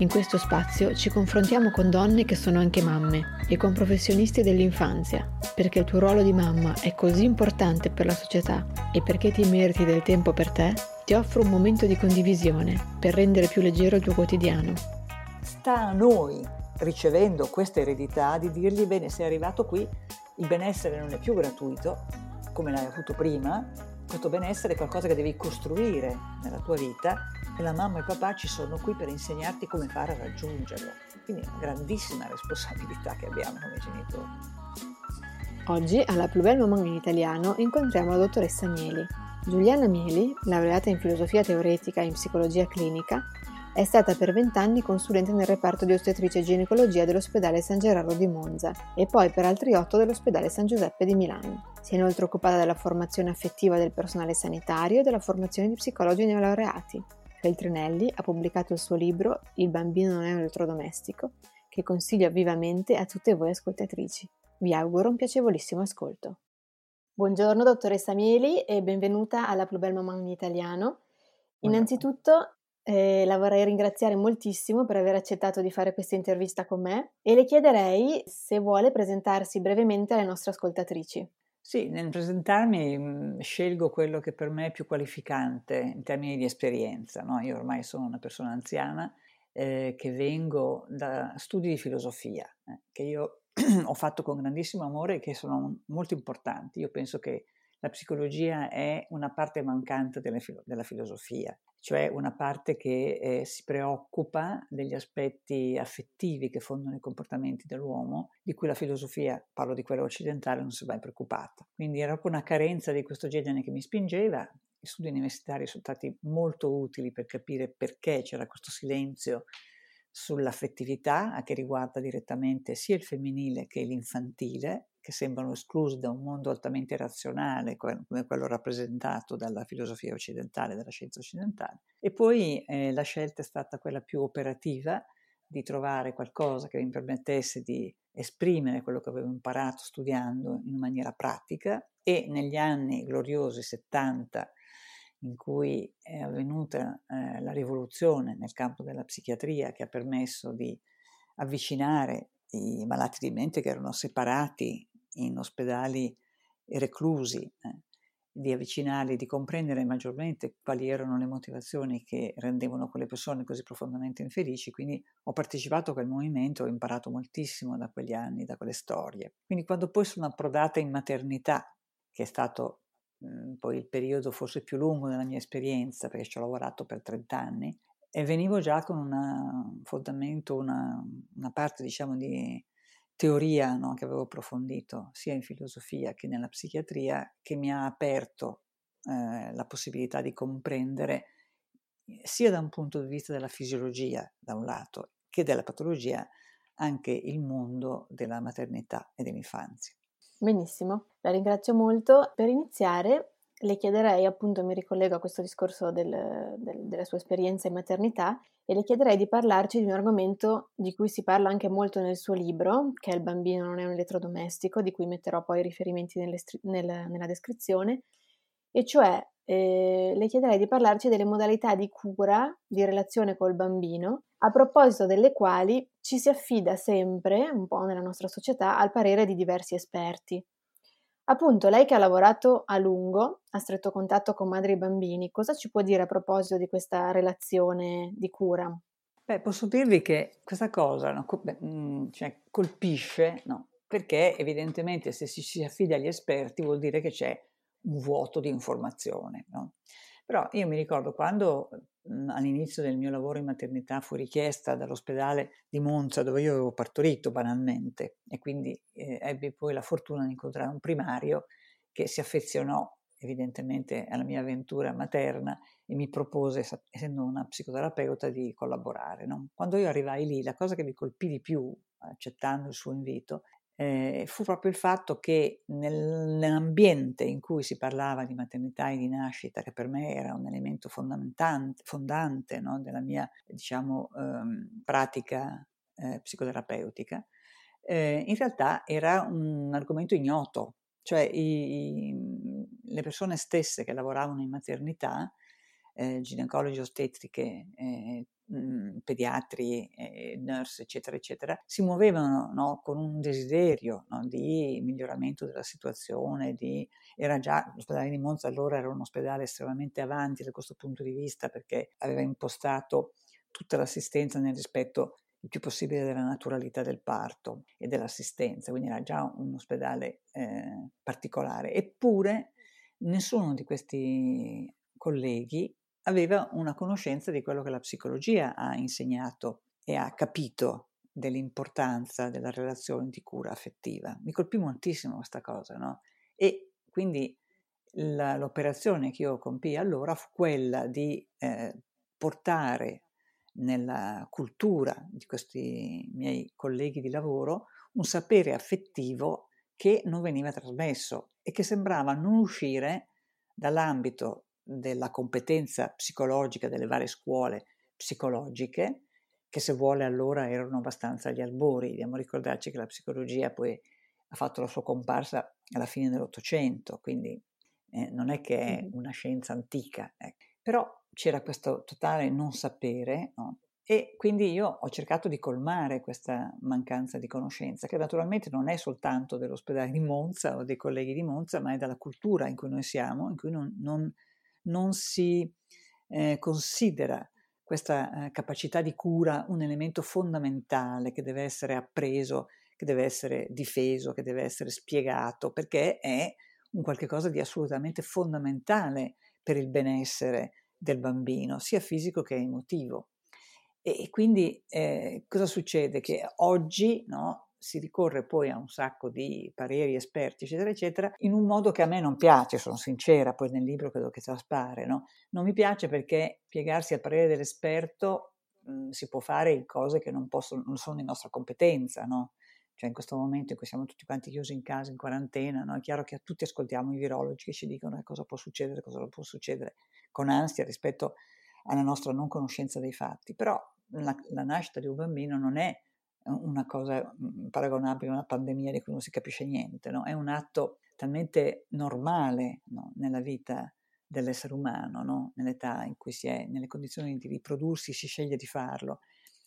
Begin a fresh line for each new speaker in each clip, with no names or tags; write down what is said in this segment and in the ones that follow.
In questo spazio ci confrontiamo con donne che sono anche mamme e con professionisti dell'infanzia, perché il tuo ruolo di mamma è così importante per la società e perché ti meriti del tempo per te, ti offro un momento di condivisione per rendere più leggero il tuo quotidiano.
Sta a noi, ricevendo questa eredità, di dirgli bene, sei arrivato qui, il benessere non è più gratuito, come l'hai avuto prima, questo benessere è qualcosa che devi costruire nella tua vita e la mamma e il papà ci sono qui per insegnarti come fare a raggiungerlo. Quindi è una grandissima responsabilità che abbiamo come genitori.
Oggi alla Plus Belle Maman in italiano incontriamo la dottoressa Mieli. Giuliana Mieli, laureata in filosofia teoretica e in psicologia clinica, è stata per vent'anni consulente nel reparto di ostetricia e ginecologia dell'ospedale San Gerardo di Monza e poi per altri otto dell'ospedale San Giuseppe di Milano. Si è inoltre occupata della formazione affettiva del personale sanitario e della formazione di psicologi neolaureati. Feltrinelli ha pubblicato il suo libro Il bambino non è un elettrodomestico, che consiglio vivamente a tutte voi ascoltatrici. Vi auguro un piacevolissimo ascolto. Buongiorno dottoressa Mieli e benvenuta alla Plus Belle Maman in italiano. Innanzitutto eh, la vorrei ringraziare moltissimo per aver accettato di fare questa intervista con me e le chiederei se vuole presentarsi brevemente alle nostre ascoltatrici.
Sì, nel presentarmi mh, scelgo quello che per me è più qualificante in termini di esperienza. No? Io ormai sono una persona anziana eh, che vengo da studi di filosofia, eh, che io ho fatto con grandissimo amore e che sono molto importanti. Io penso che la psicologia è una parte mancante filo- della filosofia, cioè una parte che eh, si preoccupa degli aspetti affettivi che fondano i comportamenti dell'uomo, di cui la filosofia, parlo di quella occidentale, non si è mai preoccupata. Quindi era proprio una carenza di questo genere che mi spingeva. Gli studi universitari sono stati molto utili per capire perché c'era questo silenzio sull'affettività che riguarda direttamente sia il femminile che l'infantile che sembrano esclusi da un mondo altamente razionale come quello rappresentato dalla filosofia occidentale, dalla scienza occidentale. E poi eh, la scelta è stata quella più operativa di trovare qualcosa che mi permettesse di esprimere quello che avevo imparato studiando in maniera pratica e negli anni gloriosi 70 in cui è avvenuta eh, la rivoluzione nel campo della psichiatria che ha permesso di avvicinare i malati di mente che erano separati in ospedali reclusi, eh, di avvicinarli, di comprendere maggiormente quali erano le motivazioni che rendevano quelle persone così profondamente infelici. Quindi ho partecipato a quel movimento, ho imparato moltissimo da quegli anni, da quelle storie. Quindi quando poi sono approdata in maternità, che è stato mhmm, poi il periodo forse più lungo della mia esperienza, perché ci ho lavorato per 30 anni, e venivo già con un fondamento, una, una parte diciamo di teoria no, che avevo approfondito sia in filosofia che nella psichiatria, che mi ha aperto eh, la possibilità di comprendere sia da un punto di vista della fisiologia, da un lato, che della patologia, anche il mondo della maternità e dell'infanzia.
Benissimo, la ringrazio molto. Per iniziare le chiederei, appunto mi ricollego a questo discorso del, del, della sua esperienza in maternità, e le chiederei di parlarci di un argomento di cui si parla anche molto nel suo libro, che è Il bambino non è un elettrodomestico, di cui metterò poi i riferimenti nelle, nel, nella descrizione, e cioè eh, le chiederei di parlarci delle modalità di cura, di relazione col bambino, a proposito delle quali ci si affida sempre, un po' nella nostra società, al parere di diversi esperti. Appunto, lei che ha lavorato a lungo, a stretto contatto con madri e bambini, cosa ci può dire a proposito di questa relazione di cura?
Beh, posso dirvi che questa cosa no, mm, cioè, colpisce, no, perché evidentemente se si, si affida agli esperti vuol dire che c'è un vuoto di informazione. No? Però io mi ricordo quando all'inizio del mio lavoro in maternità fu richiesta dall'ospedale di Monza dove io avevo partorito banalmente e quindi eh, ebbi poi la fortuna di incontrare un primario che si affezionò evidentemente alla mia avventura materna e mi propose, essendo una psicoterapeuta, di collaborare. No? Quando io arrivai lì, la cosa che mi colpì di più accettando il suo invito, eh, fu proprio il fatto che nel, nell'ambiente in cui si parlava di maternità e di nascita, che per me era un elemento fondante no, della mia diciamo, ehm, pratica eh, psicoterapeutica, eh, in realtà era un argomento ignoto, cioè i, i, le persone stesse che lavoravano in maternità, eh, ginecologi, ostetriche, eh, mh, pediatri, eh, nurse, eccetera, eccetera, si muovevano no, con un desiderio no, di miglioramento della situazione, di, era già, l'ospedale di Monza allora era un ospedale estremamente avanti da questo punto di vista perché aveva impostato tutta l'assistenza nel rispetto il più possibile della naturalità del parto e dell'assistenza, quindi era già un ospedale eh, particolare. Eppure nessuno di questi colleghi aveva una conoscenza di quello che la psicologia ha insegnato e ha capito dell'importanza della relazione di cura affettiva. Mi colpì moltissimo questa cosa, no? E quindi la, l'operazione che io compii allora fu quella di eh, portare nella cultura di questi miei colleghi di lavoro un sapere affettivo che non veniva trasmesso e che sembrava non uscire dall'ambito della competenza psicologica delle varie scuole psicologiche, che se vuole allora erano abbastanza agli albori. Dobbiamo ricordarci che la psicologia poi ha fatto la sua comparsa alla fine dell'Ottocento, quindi eh, non è che è una scienza antica. Eh. Però c'era questo totale non sapere no? e quindi io ho cercato di colmare questa mancanza di conoscenza, che naturalmente non è soltanto dell'ospedale di Monza o dei colleghi di Monza, ma è dalla cultura in cui noi siamo, in cui non, non non si eh, considera questa eh, capacità di cura un elemento fondamentale che deve essere appreso, che deve essere difeso, che deve essere spiegato, perché è un qualche cosa di assolutamente fondamentale per il benessere del bambino, sia fisico che emotivo. E, quindi eh, cosa succede? Che oggi no, si ricorre poi a un sacco di pareri esperti, eccetera, eccetera, in un modo che a me non piace, sono sincera, poi nel libro credo che traspare, no? Non mi piace perché piegarsi al parere dell'esperto mh, mhmm, si può fare in cose che non, possono, non sono di nostra competenza, no? Cioè in questo momento in cui siamo tutti quanti chiusi in casa, in quarantena, no? è chiaro che tutti ascoltiamo i virologi che ci dicono cosa può succedere, cosa non può succedere, con ansia rispetto alla nostra non conoscenza dei fatti. Però la, la nascita di un bambino non è una cosa mhmm, paragonabile a una pandemia di cui non si capisce niente, no? è un atto talmente normale no? nella vita dell'essere umano, no? nell'età in cui si è, nelle condizioni di riprodursi, si sceglie di farlo.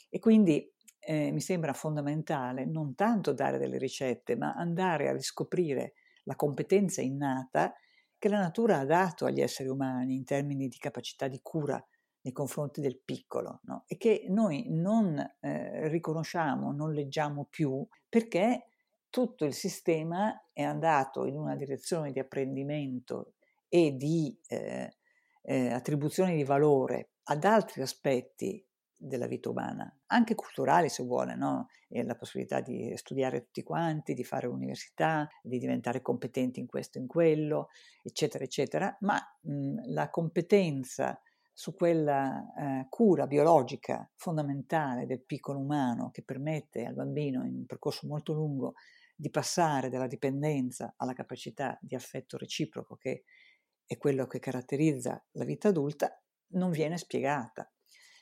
E quindi eh, mi sembra fondamentale non tanto dare delle ricette, ma andare a riscoprire la competenza innata che la natura ha dato agli esseri umani in termini di capacità di cura nei confronti del piccolo no? e che noi non eh, riconosciamo, non leggiamo più perché tutto il sistema è andato in una direzione di apprendimento e di eh, eh, attribuzione di valore ad altri aspetti della vita umana, anche culturali se vuole, no? la possibilità di studiare tutti quanti, di fare università, di diventare competenti in questo e in quello, eccetera, eccetera, ma mh, la competenza su quella eh, cura biologica fondamentale del piccolo umano che permette al bambino in un percorso molto lungo di passare dalla dipendenza alla capacità di affetto reciproco che è quello che caratterizza la vita adulta, non viene spiegata.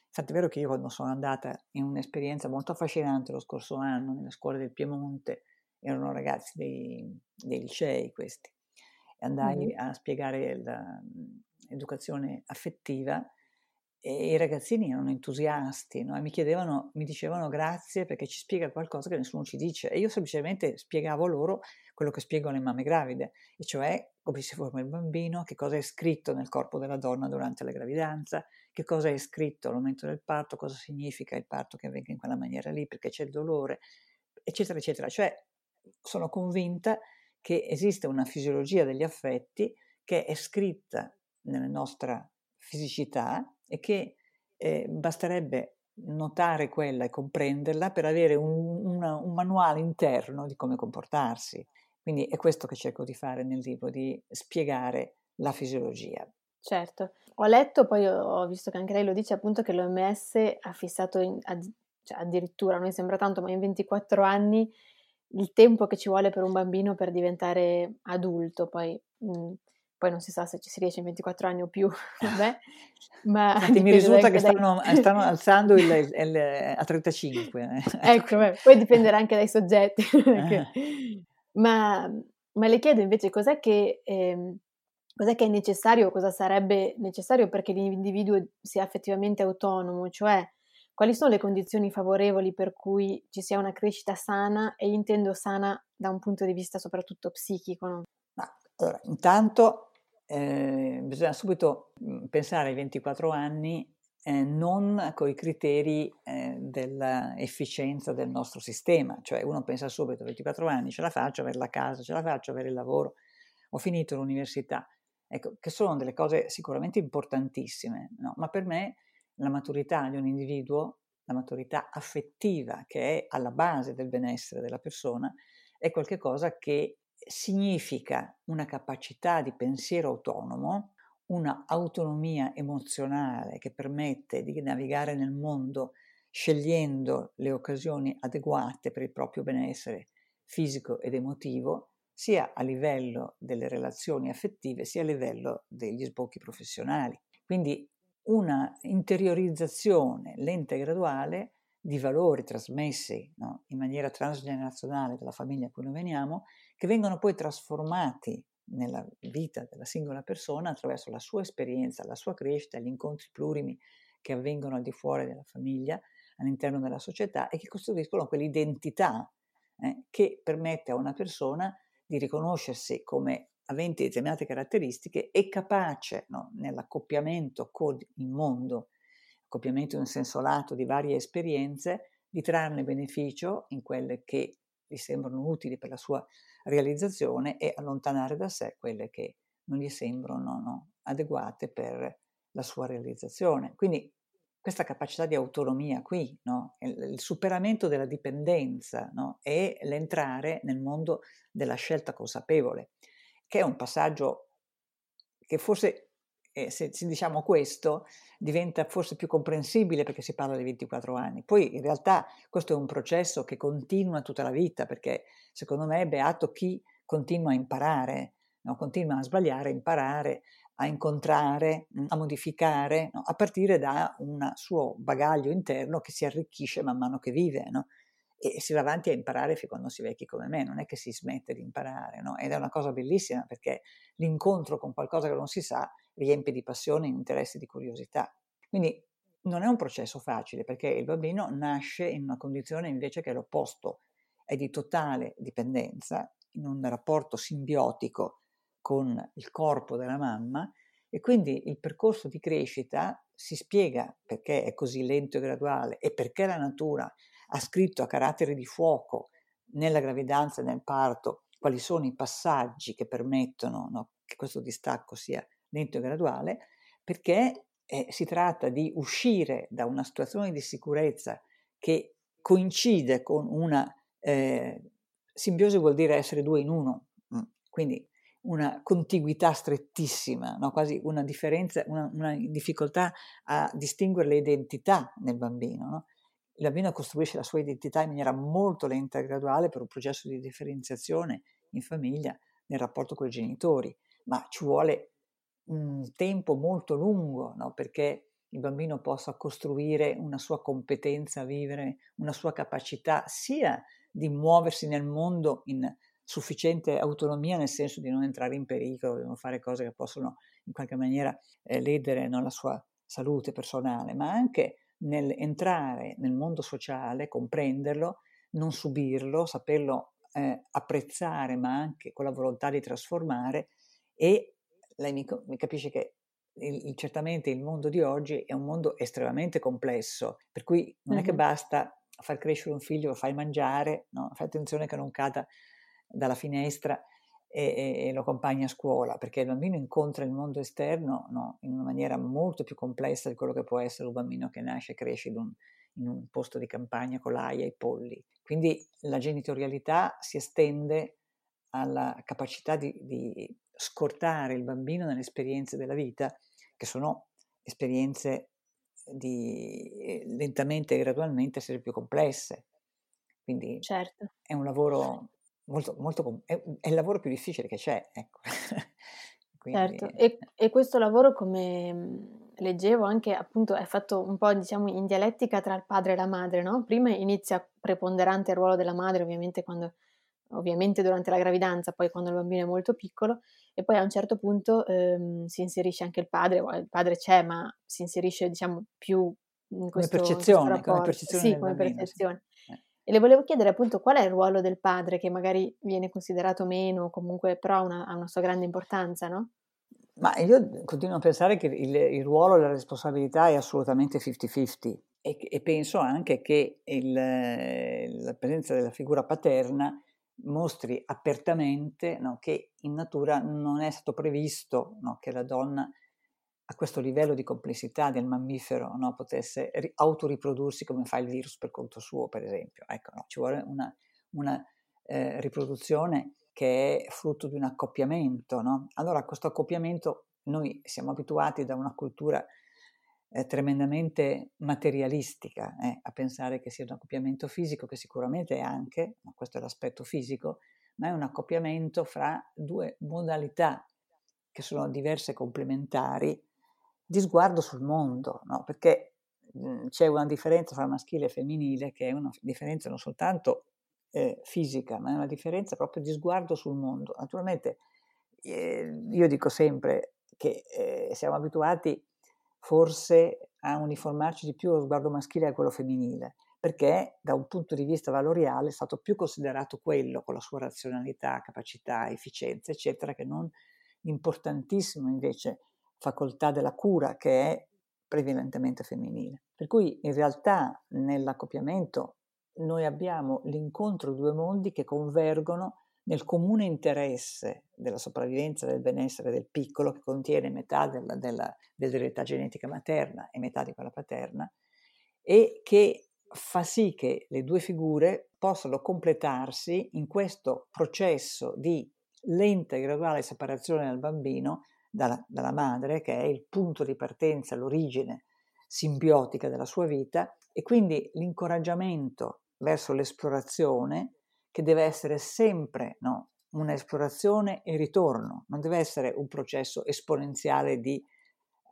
Infatti è vero che io quando sono andata in un'esperienza molto affascinante lo scorso anno nelle scuole del Piemonte, erano ragazzi dei, dei licei questi, e andai mm-hmm. a spiegare la, educazione affettiva e i ragazzini erano entusiasti no? e mi chiedevano, mi dicevano grazie perché ci spiega qualcosa che nessuno ci dice e io semplicemente spiegavo loro quello che spiego alle mamme gravide, e cioè come si forma il bambino, che cosa è scritto nel corpo della donna durante la gravidanza, che cosa è scritto al momento del parto, cosa significa il parto che avvenga in quella maniera lì, perché c'è il dolore, eccetera, eccetera. Cioè sono convinta che esiste una fisiologia degli affetti che è scritta nella nostra fisicità e che eh, basterebbe notare quella e comprenderla per avere un, una, un, manuale interno di come comportarsi. Quindi è questo che cerco di fare nel libro, di spiegare la fisiologia.
Certo, ho letto, poi ho visto che anche lei lo dice appunto che l'OMS ha fissato in, ha cioè addirittura a noi sembra tanto, ma in 24 anni il tempo che ci vuole per un bambino per diventare adulto, poi, mh, poi non si sa se ci si riesce in 24 anni o più, vabbè,
ma mi risulta che stanno, dai... stanno alzando il, il, il, a 35.
Eh. ecco, beh, poi dipenderà anche dai soggetti. ma, ma, le chiedo invece cos'è che, eh, cos'è che è necessario, cosa sarebbe necessario perché l'individuo sia effettivamente autonomo, cioè quali sono le condizioni favorevoli per cui ci sia una crescita sana e intendo sana da un punto di vista soprattutto psichico? No?
Allora, intanto eh, bisogna subito mhmm, pensare ai 24 anni eh, non con i criteri eh, dell'efficienza del nostro sistema, cioè uno pensa subito 24 anni ce la faccio avere la casa, ce la faccio avere il lavoro, ho finito l'università, ecco, che sono delle cose sicuramente importantissime, no? ma per me la maturità di un individuo, la maturità affettiva che è alla base del benessere della persona, è qualcosa che significa una capacità di pensiero autonomo, una autonomia emozionale che permette di navigare nel mondo scegliendo le occasioni adeguate per il proprio benessere fisico ed emotivo, sia a livello delle relazioni affettive, sia a livello degli sbocchi professionali. Quindi una interiorizzazione lenta e graduale di valori trasmessi no, in maniera transgenerazionale dalla famiglia a cui noi veniamo, che vengono poi trasformati nella vita della singola persona attraverso la sua esperienza, la sua crescita, gli incontri plurimi che avvengono al di fuori della famiglia, all'interno della società e che costruiscono quell'identità eh, che permette a una persona di riconoscersi come aventi determinate caratteristiche e capace no, nell'accoppiamento con il mondo, accoppiamento in senso lato di varie esperienze, di trarne beneficio in quelle che gli sembrano utili per la sua realizzazione e allontanare da sé quelle che non gli sembrano no, adeguate per la sua realizzazione. Quindi questa capacità di autonomia qui, no? il, superamento della dipendenza no? e l'entrare nel mondo della scelta consapevole che è un passaggio che forse, eh, se, se, diciamo questo, diventa forse più comprensibile perché si parla di 24 anni. Poi in realtà questo è un processo che continua tutta la vita, perché secondo me è beato chi continua a imparare, no? continua a sbagliare, a imparare, a incontrare, mm, a modificare, no? a partire da un suo bagaglio interno che si arricchisce man mano che vive. No? E si va avanti a imparare fin quando si vecchi come me, non è che si smette di imparare, no? Ed è una cosa bellissima perché l'incontro con qualcosa che non si sa riempie di passione, di interesse, di curiosità. Quindi non è un processo facile perché il bambino nasce in una condizione invece che è l'opposto, è di totale dipendenza, in un rapporto simbiotico con il corpo della mamma e quindi il percorso di crescita si spiega perché è così lento e graduale e perché la natura ha scritto a carattere di fuoco nella gravidanza e nel parto quali sono i passaggi che permettono no, che questo distacco sia lento e graduale, perché eh, si tratta di uscire da una situazione di sicurezza che coincide con una eh, simbiosi vuol dire essere due in uno, mm, quindi una contiguità strettissima, no? quasi una differenza, una, una, difficoltà a distinguere le identità nel bambino. No? Il bambino costruisce la sua identità in maniera molto lenta e graduale per un processo di differenziazione in famiglia nel rapporto con i genitori, ma ci vuole un tempo molto lungo no? perché il bambino possa costruire una sua competenza a vivere, una sua capacità sia di muoversi nel mondo in sufficiente autonomia nel senso di non entrare in pericolo, di non fare cose che possono in qualche maniera eh, ledere no, la sua salute personale, ma anche nell'entrare nel mondo sociale, comprenderlo, non subirlo, saperlo eh, apprezzare, ma anche con la volontà di trasformare e lei mi, mi capisce che il, certamente il mondo di oggi è un mondo estremamente complesso, per cui non mm-hmm. è che basta far crescere un figlio, fai mangiare, no? fai attenzione che non cada dalla finestra e, e, lo accompagni a scuola, perché il bambino incontra il mondo esterno no, in una maniera molto più complessa di quello che può essere un bambino che nasce e cresce in un, in un posto di campagna con l'aia e i polli. Quindi la genitorialità si estende alla capacità di, di scortare il bambino nelle esperienze della vita, che sono esperienze di eh, lentamente e gradualmente essere più complesse. Quindi
certo.
è un lavoro molto, molto è, è, il lavoro più difficile che c'è, ecco.
Quindi... Certo, e, e, questo lavoro, come mhmm, leggevo, anche appunto è fatto un po' diciamo in dialettica tra il padre e la madre, no? Prima inizia preponderante il ruolo della madre, ovviamente quando ovviamente durante la gravidanza, poi quando il bambino è molto piccolo, e poi a un certo punto ehm, si inserisce anche il padre, il padre c'è, ma si inserisce diciamo più in questo,
come percezione,
in
come percezione,
sì, come
bambino,
percezione. E le volevo chiedere appunto qual è il ruolo del padre che magari viene considerato meno, comunque però ha una, ha una sua grande importanza, no?
Ma io continuo a pensare che il, il ruolo e la responsabilità è assolutamente 50-50 e, e penso anche che il, la presenza della figura paterna mostri apertamente no, che in natura non è stato previsto no, che la donna a questo livello di complessità del mammifero no, potesse ri- autoriprodursi come fa il virus per conto suo, per esempio. Ecco, ci vuole una, una eh, riproduzione che è frutto di un accoppiamento. Allora, questo accoppiamento noi siamo abituati da una cultura eh, tremendamente materialistica eh, a pensare che sia un accoppiamento fisico, che sicuramente è anche, ma questo è l'aspetto fisico, ma è un accoppiamento fra due modalità che sono diverse e complementari di sguardo sul mondo, no? perché mh, mhmm, c'è una differenza fra maschile e femminile che è una differenza non soltanto eh, fisica, ma è una differenza proprio di sguardo sul mondo. Naturalmente eh, io dico sempre che eh, siamo abituati forse a uniformarci di più lo sguardo maschile a quello femminile, perché da un punto di vista valoriale è stato più considerato quello con la sua razionalità, capacità, efficienza, eccetera, che non l'importantissimo invece facoltà della cura che è prevalentemente femminile. Per cui in realtà nell'accoppiamento noi abbiamo l'incontro di due mondi che convergono nel comune interesse della sopravvivenza del benessere del piccolo, che contiene metà della, della, dell'eredità genetica materna e metà di quella paterna, e che fa sì che le due figure possano completarsi in questo processo di lenta e graduale separazione del bambino dalla, dalla madre, che è il punto di partenza, l'origine simbiotica della sua vita, e quindi l'incoraggiamento verso l'esplorazione che deve essere sempre no, un'esplorazione e ritorno, non deve essere un processo esponenziale di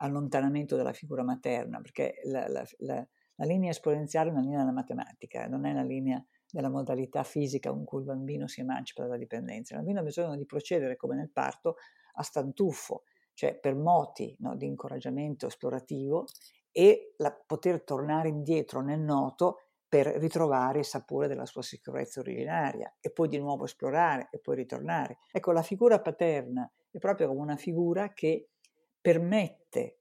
allontanamento dalla figura materna, perché la, la, la, la linea esponenziale è una linea della matematica, non è una linea della modalità fisica con cui il bambino si emancipa dalla dipendenza. Il bambino ha bisogno di procedere come nel parto a stantuffo, cioè per moti no, di incoraggiamento esplorativo e la, poter tornare indietro nel noto per ritrovare il sapore della sua sicurezza originaria e poi di nuovo esplorare e poi ritornare. Ecco, la figura paterna è proprio come una figura che permette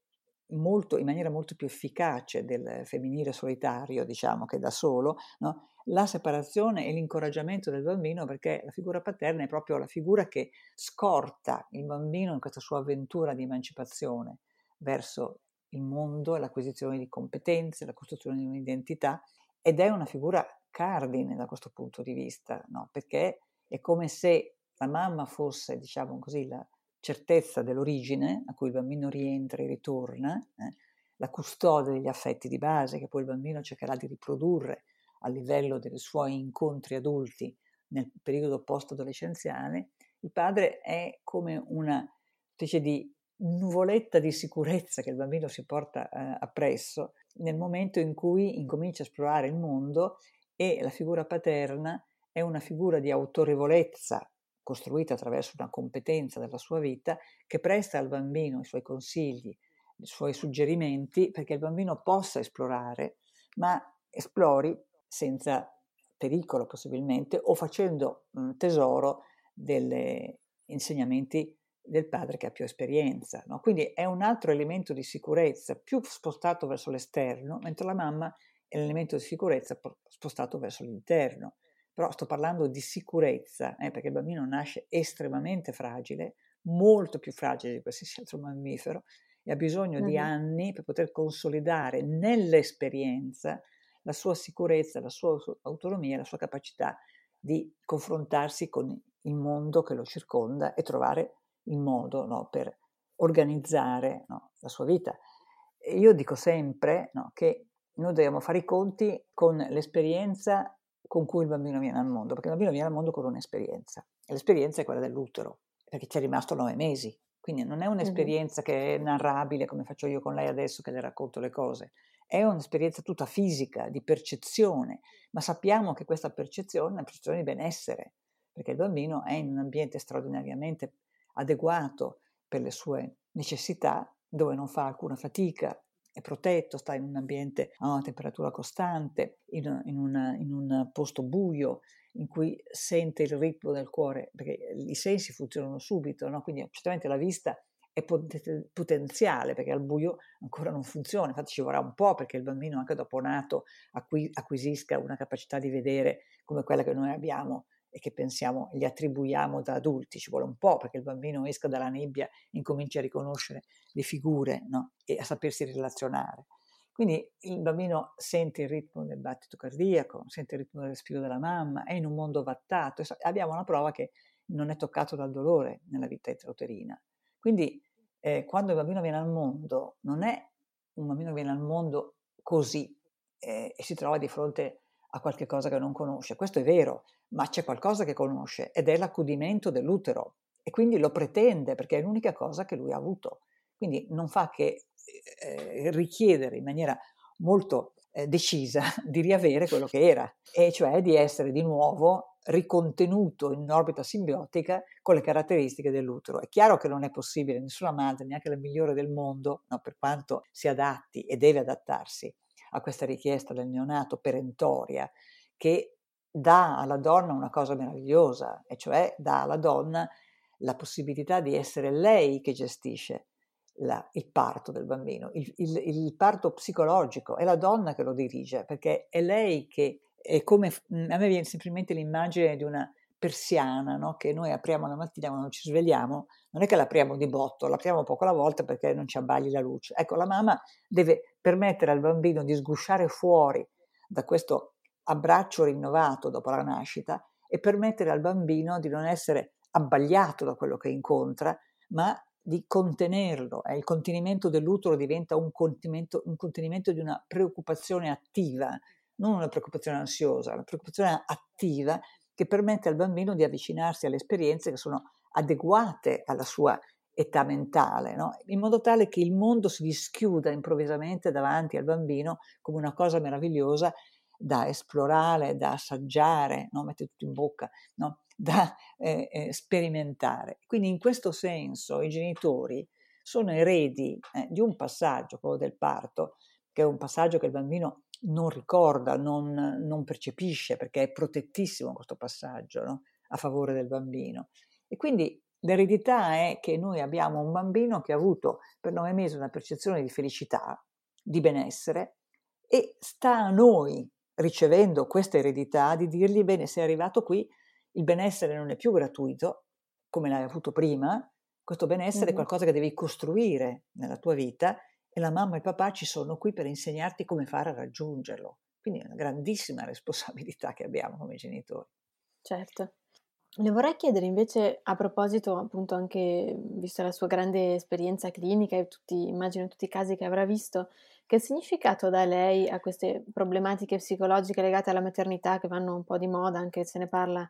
molto, in maniera molto più efficace del femminile solitario, diciamo che da solo, no? La separazione e l'incoraggiamento del bambino perché la figura paterna è proprio la figura che scorta il bambino in questa sua avventura di emancipazione verso il mondo l'acquisizione di competenze, la costruzione di un'identità ed è una figura cardine da questo punto di vista, no? perché è come se la mamma fosse, diciamo così, la certezza dell'origine a cui il bambino rientra e ritorna, eh? la custode degli affetti di base che poi il bambino cercherà di riprodurre a livello dei suoi incontri adulti nel periodo post-adolescenziale, il padre è come una specie di nuvoletta di sicurezza che il bambino si porta eh, appresso nel momento in cui incomincia a esplorare il mondo e la figura paterna è una figura di autorevolezza costruita attraverso una competenza della sua vita che presta al bambino i suoi consigli, i suoi suggerimenti perché il bambino possa esplorare, ma esplori senza pericolo possibilmente o facendo mh, tesoro degli insegnamenti del padre che ha più esperienza. No? Quindi è un altro elemento di sicurezza più spostato verso l'esterno, mentre la mamma è l'elemento di sicurezza spostato verso l'interno. Però sto parlando di sicurezza, eh, perché il bambino nasce estremamente fragile, molto più fragile di qualsiasi altro mammifero, e ha bisogno mm-hmm. di anni per poter consolidare nell'esperienza la sua sicurezza, la sua autonomia, la sua capacità di confrontarsi con il mondo che lo circonda e trovare il modo no, per organizzare no, la sua vita. io dico sempre no, che noi dobbiamo fare i conti con l'esperienza con cui il bambino viene al mondo, perché il bambino viene al mondo con un'esperienza, e l'esperienza è quella dell'utero, perché ci è rimasto nove mesi, quindi non è un'esperienza che è narrabile come faccio io con lei adesso che le racconto le cose, è un'esperienza tutta fisica, di percezione, ma sappiamo che questa percezione è una percezione di benessere, perché il bambino è in un ambiente straordinariamente adeguato per le sue necessità, dove non fa alcuna fatica, è protetto, sta in un ambiente a una temperatura costante, in, in, una, in un posto buio, in cui sente il ritmo del cuore, perché i sensi funzionano subito, no? quindi certamente la vista è potenziale perché al buio ancora non funziona, infatti ci vorrà un po' perché il bambino anche dopo nato acquisisca una capacità di vedere come quella che noi abbiamo e che pensiamo, gli attribuiamo da adulti, ci vuole un po' perché il bambino esca dalla nebbia e incominci a riconoscere le figure no? e a sapersi relazionare. Quindi il bambino sente il ritmo del battito cardiaco, sente il ritmo del respiro della mamma, è in un mondo vattato. Abbiamo una prova che non è toccato dal dolore nella vita intrauterina. Quindi eh, quando il bambino viene al mondo, non è un bambino che viene al mondo così eh, e si trova di fronte a qualche cosa che non conosce. Questo è vero, ma c'è qualcosa che conosce ed è l'accudimento dell'utero e quindi lo pretende perché è l'unica cosa che lui ha avuto. Quindi non fa che eh, richiedere in maniera molto eh, decisa di riavere quello che era, e cioè di essere di nuovo ricontenuto in orbita simbiotica con le caratteristiche dell'utero. È chiaro che non è possibile, nessuna madre, neanche la migliore del mondo, no, per quanto si adatti e deve adattarsi a questa richiesta del neonato perentoria, che dà alla donna una cosa meravigliosa, e cioè dà alla donna la possibilità di essere lei che gestisce la, il parto del bambino, il, il, il, parto psicologico, è la donna che lo dirige, perché è lei che è come, mhmm, a me viene semplicemente l'immagine di una persiana no? che noi apriamo la mattina quando ci svegliamo, non è che l'apriamo di botto, l'apriamo poco alla volta perché non ci abbagli la luce. Ecco, la mamma deve permettere al bambino di sgusciare fuori da questo abbraccio rinnovato dopo la nascita e permettere al bambino di non essere abbagliato da quello che incontra, ma di contenerlo. Eh, il contenimento dell'utero diventa un contenimento, un contenimento di una preoccupazione attiva, non una preoccupazione ansiosa, una preoccupazione attiva che permette al bambino di avvicinarsi alle esperienze che sono adeguate alla sua età mentale, no? in modo tale che il mondo si dischiuda improvvisamente davanti al bambino come una cosa meravigliosa da esplorare, da assaggiare, no? mette tutto in bocca, no? da eh, eh, sperimentare. Quindi in questo senso i genitori sono eredi eh, di un passaggio, quello del parto, che è un passaggio che il bambino non ricorda, non, non percepisce, perché è protettissimo questo passaggio no? a favore del bambino. E quindi l'eredità è che noi abbiamo un bambino che ha avuto per nove mesi una percezione di felicità, di benessere, e sta a noi, ricevendo questa eredità, di dirgli, bene, sei arrivato qui, il benessere non è più gratuito, come l'hai avuto prima, questo benessere mm-hmm. è qualcosa che devi costruire nella tua vita e la mamma e il papà ci sono qui per insegnarti come fare a raggiungerlo. Quindi è una grandissima responsabilità che abbiamo come genitori.
Certo. Le vorrei chiedere invece a proposito, appunto, anche vista la sua grande esperienza clinica e tutti, immagino tutti i casi che avrà visto, che significato dà lei a queste problematiche psicologiche legate alla maternità che vanno un po' di moda, anche se ne parla,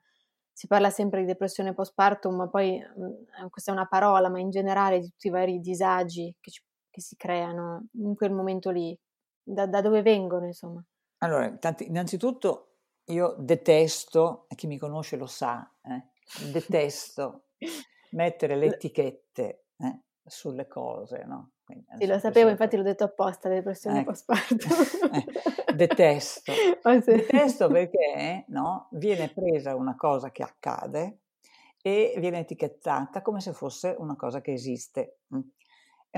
si parla sempre di depressione postpartum, ma poi mh, questa è una parola, ma in generale di tutti i vari disagi che ci che si creano in quel momento lì? Da, da dove vengono, insomma?
Allora, tanti, innanzitutto io detesto, e chi mi conosce lo sa, eh, detesto mettere le etichette eh, sulle cose, no?
Quindi, sì, lo sapevo, infatti l'ho detto apposta, depressione ecco. postpartum.
eh, detesto. Oh, sì. Detesto perché no, viene presa una cosa che accade e viene etichettata come se fosse una cosa che esiste.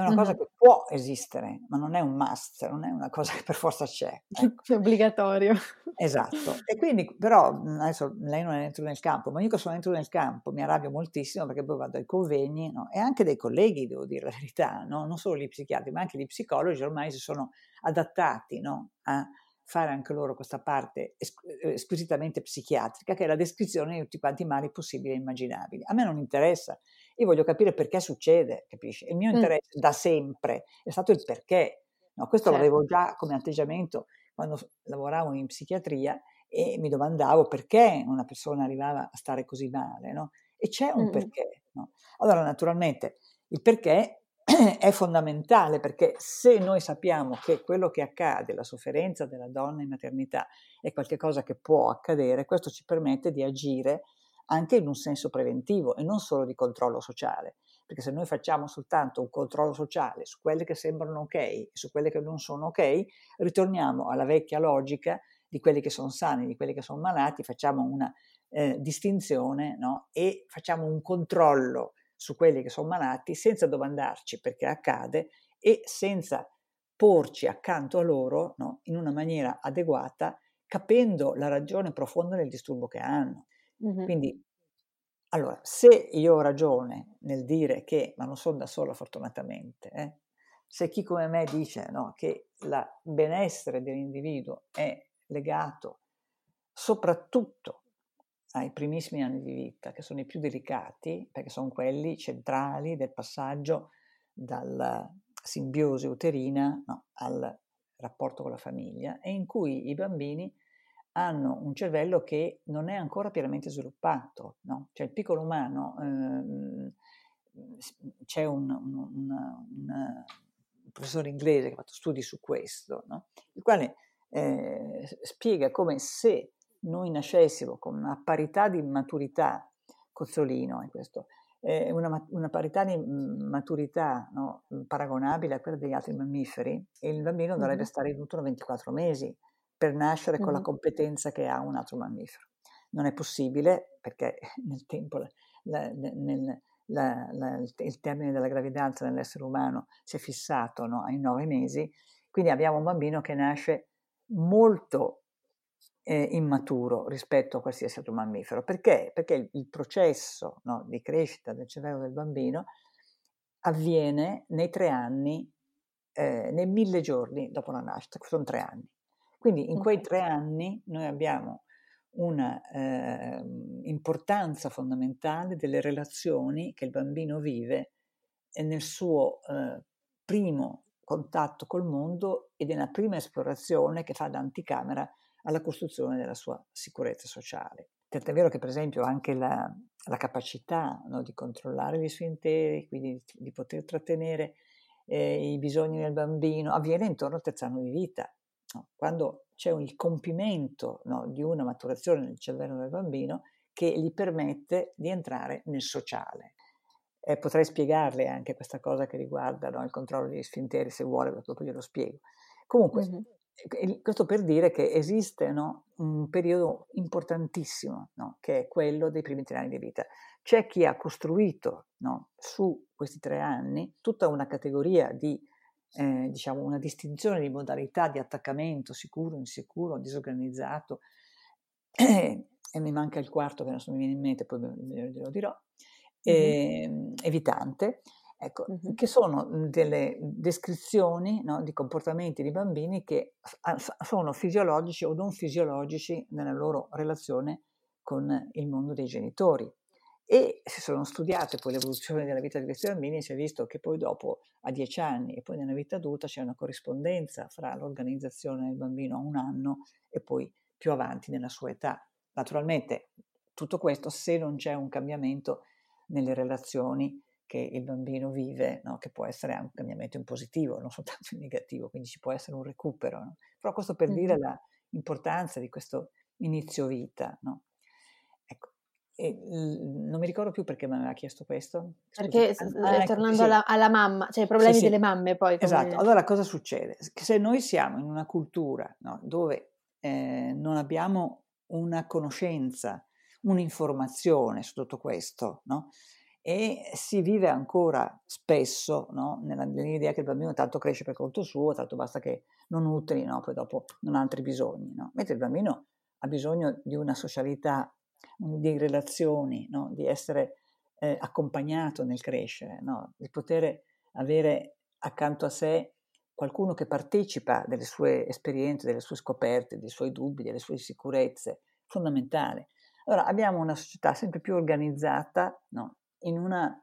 È una cosa che può esistere, ma non è un must, non è una cosa che per forza c'è.
Ecco. È obbligatorio.
Esatto. E quindi, però, mhmm, adesso lei non è dentro nel campo, ma io che sono dentro nel campo mi arrabbio moltissimo perché poi vado ai convegni no? e anche dei colleghi, devo dire la verità, no? non solo gli psichiatri, ma anche gli psicologi ormai si sono adattati no? a fare anche loro questa parte eh, squisitamente psichiatrica, che è la descrizione di tutti quanti i mali possibili e immaginabili. A me non interessa io voglio capire perché succede, capisci? Il mio interesse mm. da sempre è stato il perché. No, questo
Certo.
l'avevo già come atteggiamento quando lavoravo in psichiatria e mi domandavo perché una persona arrivava a stare così male, no? E c'è un
Mm-mm.
perché, no? Allora, naturalmente, il perché è fondamentale perché se noi sappiamo che quello che accade, la sofferenza della donna in maternità è qualcosa che può accadere, questo ci permette di agire anche in un senso preventivo e non solo di controllo sociale, perché se noi facciamo soltanto un controllo sociale su quelle che sembrano ok e su quelle che non sono ok, ritorniamo alla vecchia logica di quelli che sono sani, di quelli che sono malati, facciamo una eh, distinzione no? e facciamo un controllo su quelli che sono malati senza domandarci perché accade e senza porci accanto a loro no? in una maniera adeguata, capendo la ragione profonda del disturbo che hanno.
Mhm.
Quindi, allora, se io ho ragione nel dire che, ma non sono da sola fortunatamente, eh, se chi come me dice no, che il benessere dell'individuo è legato soprattutto ai primissimi anni di vita, che sono i più delicati, perché sono quelli centrali del passaggio dalla simbiosi uterina no, al rapporto con la famiglia, e in cui i bambini hanno un cervello che non è ancora pienamente sviluppato. No? Cioè il piccolo umano, ehm, c'è un, un, un, un, professore inglese che ha fatto studi su questo, no? il quale eh, spiega come se noi nascessimo con una parità di maturità, Cozzolino è questo, eh, una, una, parità di maturità no, paragonabile a quella degli altri mammiferi, e il bambino dovrebbe stare in utero 24 mesi per nascere mm-hmm. con la competenza che ha un altro mammifero. Non è possibile perché nel tempo, la, la, nel, la, il termine della gravidanza nell'essere umano si è fissato no, ai nove mesi, quindi abbiamo un bambino che nasce molto eh, immaturo rispetto a qualsiasi altro mammifero. Perché? Perché il, il processo no, di crescita del cervello del bambino avviene nei tre anni, eh, nei mille giorni dopo la nascita, sono tre anni. Quindi in quei tre anni noi abbiamo una eh, importanza fondamentale delle relazioni che il bambino vive nel suo eh, primo contatto col mondo e nella prima esplorazione che fa da anticamera alla costruzione della sua sicurezza sociale. Tant'è vero che per esempio anche la, la capacità no, di controllare gli sfinteri, quindi di, di poter trattenere eh, i bisogni del bambino, avviene intorno al terzo anno di vita. No? Quando c'è il compimento no, di una maturazione nel cervello del bambino che gli permette di entrare nel sociale. Eh, potrei spiegarle anche questa cosa che riguarda no, il controllo degli sfinteri, se vuole, dopo glielo spiego. Comunque, mm-hmm. questo per dire che esiste no, un periodo importantissimo, no, che è quello dei primi tre anni di vita. C'è chi ha costruito su questi tre anni tutta una categoria di eh, diciamo una distinzione di modalità di attaccamento sicuro, insicuro, disorganizzato e, mi manca il quarto che adesso mi viene in mente, poi glielo dirò, e, mm-hmm. evitante, ecco, mm-hmm. che sono delle descrizioni no, di comportamenti di bambini che sono fisiologici o non fisiologici nella loro relazione con il mondo dei genitori e si sono studiate poi l'evoluzione della vita di questi bambini e si è visto che poi dopo a dieci anni e poi nella vita adulta c'è una corrispondenza fra l'organizzazione del bambino a un anno e poi più avanti nella sua età. Naturalmente tutto questo se non c'è un cambiamento nelle relazioni che il bambino vive, no? che può essere anche un cambiamento in positivo, non soltanto in negativo, quindi ci può essere un recupero. No? Però questo per mm-hmm. dire l'importanza di questo inizio vita. No? E, non mi ricordo più perché mi aveva chiesto questo.
Perché ah, tornando sì. alla, alla, mamma, cioè i problemi sì, sì. delle mamme poi. Come...
Esatto, allora cosa succede? Se noi siamo in una cultura no, dove eh, non abbiamo una conoscenza, un'informazione su tutto questo, no? e si vive ancora spesso no? Nella, nell'idea che il bambino tanto cresce per conto suo, tanto basta che non nutri, no? poi dopo non ha altri bisogni, no? mentre il bambino ha bisogno di una socialità di relazioni, no? di essere eh, accompagnato nel crescere, no? di poter avere accanto a sé qualcuno che partecipa delle sue esperienze, delle sue scoperte, dei suoi dubbi, delle sue insicurezze, fondamentale. Allora abbiamo una società sempre più organizzata no? in una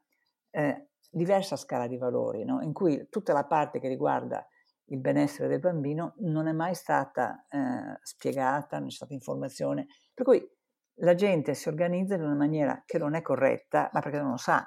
eh, diversa scala di valori, no? in cui tutta la parte che riguarda il benessere del bambino non è mai stata eh, spiegata, non c'è stata informazione. Per cui la gente si organizza in una maniera che non è corretta, ma perché non lo sa,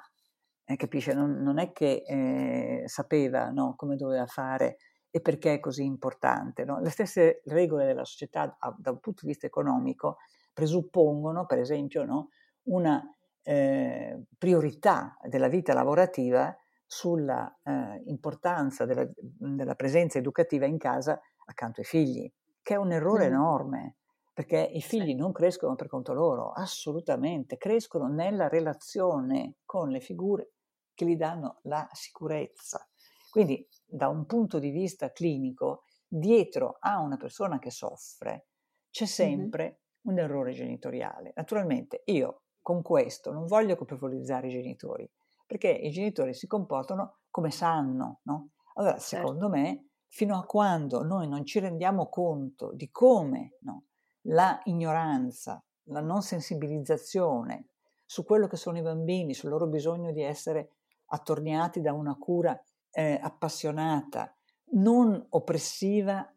eh, capisce? Non, non, è che eh, sapeva no, come doveva fare e perché è così importante. No? Le stesse regole della società da un punto di vista economico presuppongono, per esempio, no, una eh, priorità della vita lavorativa sulla eh, importanza della, della, presenza educativa in casa accanto ai figli, che è un errore mm. enorme, perché i figli non crescono per conto loro, assolutamente, crescono nella relazione con le figure che gli danno la sicurezza. Quindi da un punto di vista clinico, dietro a una persona che soffre c'è sempre mm-hmm. un errore genitoriale. Naturalmente io con questo non voglio colpevolizzare i genitori, perché i genitori si comportano come sanno, no? Allora, certo. secondo me, fino a quando noi non ci rendiamo conto di come no, la ignoranza, la non sensibilizzazione su quello che sono i bambini, sul loro bisogno di essere attorniati da una cura eh, appassionata, non oppressiva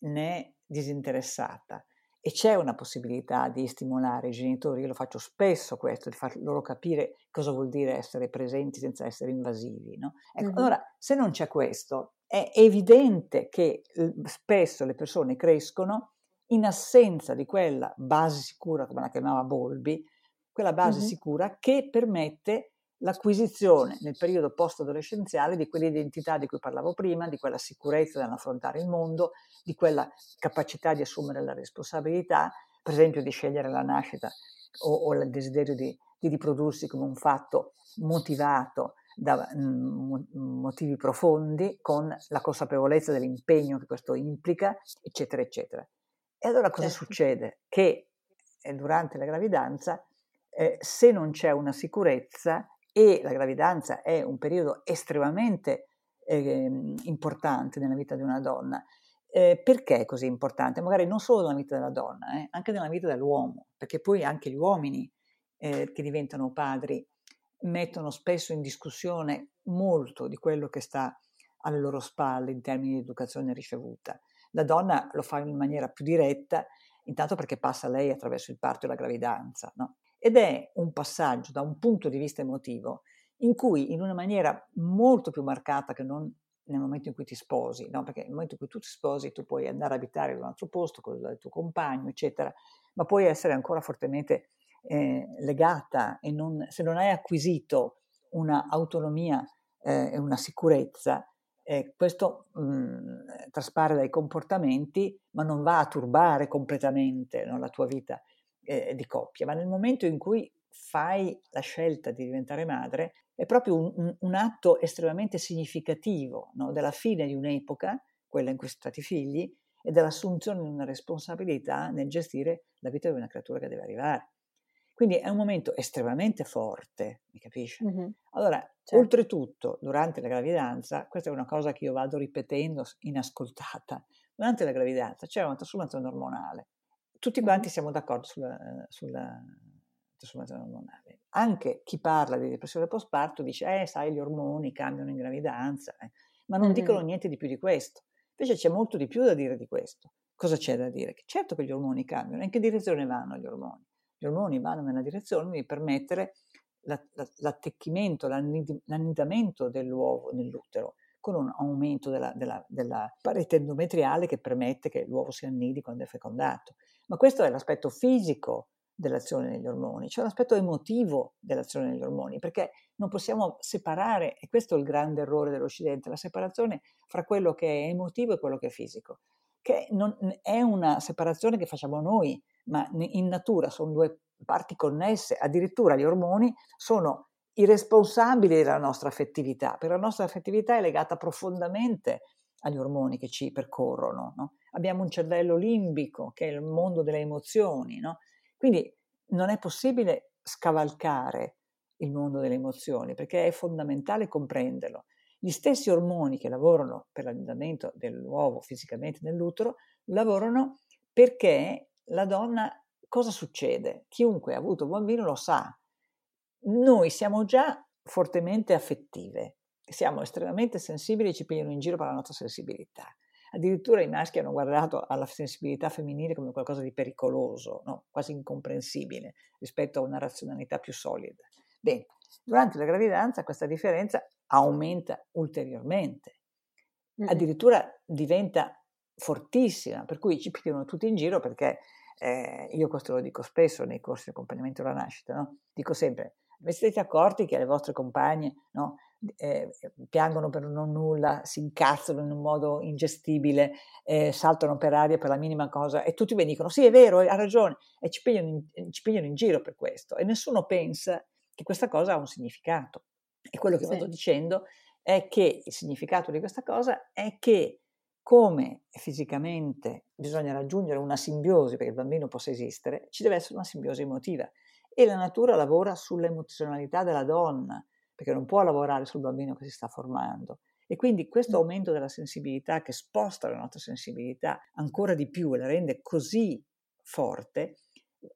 né disinteressata, e c'è una possibilità di stimolare i genitori, io lo faccio spesso questo, di far loro capire cosa vuol dire essere presenti senza essere invasivi. No? Ecco, mm-hmm. Allora, se non c'è questo, è evidente che spesso le persone crescono in assenza di quella base sicura, come la chiamava Bolbi, quella base mm-hmm. sicura che permette l'acquisizione nel periodo post-adolescenziale di quell'identità di cui parlavo prima, di quella sicurezza nell'affrontare il mondo, di quella capacità di assumere la responsabilità, per esempio di scegliere la nascita o, o il desiderio di, di, riprodursi come un fatto motivato da mm, motivi profondi, con la consapevolezza dell'impegno che questo implica, eccetera, eccetera. E allora cosa certo. succede? Che eh, durante la gravidanza, eh, se non c'è una sicurezza, e la gravidanza è un periodo estremamente eh, importante nella vita di una donna. Eh, perché è così importante? Magari non solo nella vita della donna, eh, anche nella vita dell'uomo, perché poi anche gli uomini eh, che diventano padri mettono spesso in discussione molto di quello che sta alle loro spalle in termini di educazione ricevuta. La donna lo fa in maniera più diretta, intanto perché passa lei attraverso il parto e la gravidanza, no? ed è un passaggio da un punto di vista emotivo in cui in una maniera molto più marcata che non nel momento in cui ti sposi, no? perché nel momento in cui tu ti sposi tu puoi andare a abitare in un altro posto con il tuo compagno, eccetera, ma puoi essere ancora fortemente eh, legata e non, se non hai acquisito una autonomia eh, e una sicurezza, eh, questo mh, mm, traspare dai comportamenti, ma non va a turbare completamente no, la tua vita eh, di coppia, ma nel momento in cui fai la scelta di diventare madre, è proprio un, un atto estremamente significativo no? della fine di un'epoca, quella in cui sono stati figli, e dell'assunzione di una responsabilità nel gestire la vita di una creatura che deve arrivare. Quindi è un momento estremamente forte, mi capisci? Mm-hmm. Allora, certo. oltretutto, durante la gravidanza, questa è una cosa che io vado ripetendo inascoltata, durante la gravidanza c'è una trasformazione ormonale tutti quanti siamo d'accordo sulla, sulla trasformazione ormonale. Anche chi parla di depressione postparto dice, eh, sai, gli ormoni cambiano in gravidanza, eh. ma non mm-hmm. dicono niente di più di questo. Invece c'è molto di più da dire di questo. Cosa c'è da dire? Che certo che gli ormoni cambiano, in che direzione vanno gli ormoni? Gli ormoni vanno nella direzione di permettere l'attecchimento, l'annidamento dell'uovo nell'utero, con un aumento della, della, della parete endometriale che permette che l'uovo si annidi quando è fecondato. Ma questo è l'aspetto fisico dell'azione degli ormoni, c'è l'aspetto emotivo dell'azione degli ormoni, perché non possiamo separare, e questo è il grande errore dell'Occidente, la separazione fra quello che è emotivo e quello che è fisico, che non, è una separazione che facciamo noi, ma in natura sono due parti connesse, addirittura gli ormoni sono i responsabili della nostra affettività, perché la nostra affettività è legata profondamente agli ormoni che ci percorrono. No? Abbiamo un cervello limbico, che è il mondo delle emozioni, no? quindi non è possibile scavalcare il mondo delle emozioni, perché è fondamentale comprenderlo. Gli stessi ormoni che lavorano per l'annullamento dell'uovo fisicamente nell'utero, lavorano perché la donna, cosa succede? Chiunque ha avuto un bambino lo sa, noi siamo già fortemente affettive, siamo estremamente sensibili e ci pigliano in giro per la nostra sensibilità. addirittura i maschi hanno guardato alla sensibilità femminile come qualcosa di pericoloso, no? quasi incomprensibile rispetto a una razionalità più solida. Bene, durante la gravidanza questa differenza aumenta ulteriormente, addirittura diventa fortissima, per cui ci pigliano tutti in giro perché eh, io questo lo dico spesso nei corsi di accompagnamento alla nascita, no? dico sempre, vi siete accorti che le vostre compagne no, eh, piangono per non nulla, si incazzano in un modo ingestibile, eh, saltano per aria per la minima cosa e tutti mi dicono sì è vero, ha ragione e ci pigliano, in, ci pigliano in giro per questo e nessuno pensa che questa cosa ha un significato. E quello che sì. vado dicendo è che il significato di questa cosa è che come fisicamente bisogna raggiungere una simbiosi perché il bambino possa esistere, ci deve essere una simbiosi emotiva. E la natura lavora sull'emozionalità della donna, perché non può lavorare sul bambino che si sta formando. E quindi questo aumento della sensibilità che sposta la nostra sensibilità ancora di più e la rende così forte,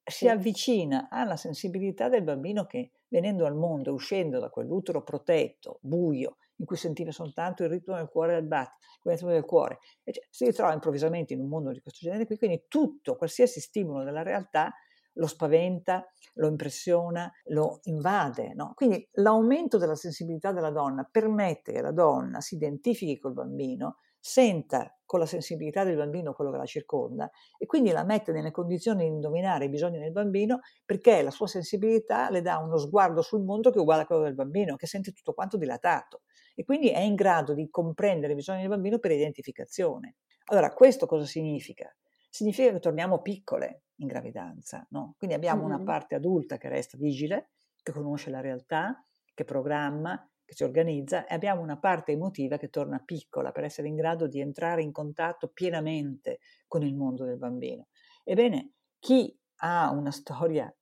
si avvicina alla sensibilità del bambino che venendo al mondo, uscendo da quell'utero protetto, buio, in cui sentiva soltanto il ritmo del cuore del battito, il ritmo del cuore, cioè, si ritrova improvvisamente in un mondo di questo genere qui, quindi tutto, qualsiasi stimolo della realtà lo spaventa, lo impressiona, lo invade. No? Quindi l'aumento della sensibilità della donna permette che la donna si identifichi col bambino, senta con la sensibilità del bambino quello che la circonda e quindi la mette nelle condizioni di indovinare i bisogni del bambino perché la sua sensibilità le dà uno sguardo sul mondo che è uguale a quello del bambino, che sente tutto quanto dilatato e quindi è in grado di comprendere i bisogni del bambino per identificazione. Allora, questo cosa significa? Significa che torniamo piccole in gravidanza, no? Quindi abbiamo mm-hmm. una parte adulta che resta vigile, che conosce la realtà, che programma, che si organizza e abbiamo una parte emotiva che torna piccola per essere in grado di entrare in contatto pienamente con il mondo del bambino. Ebbene, chi ha una storia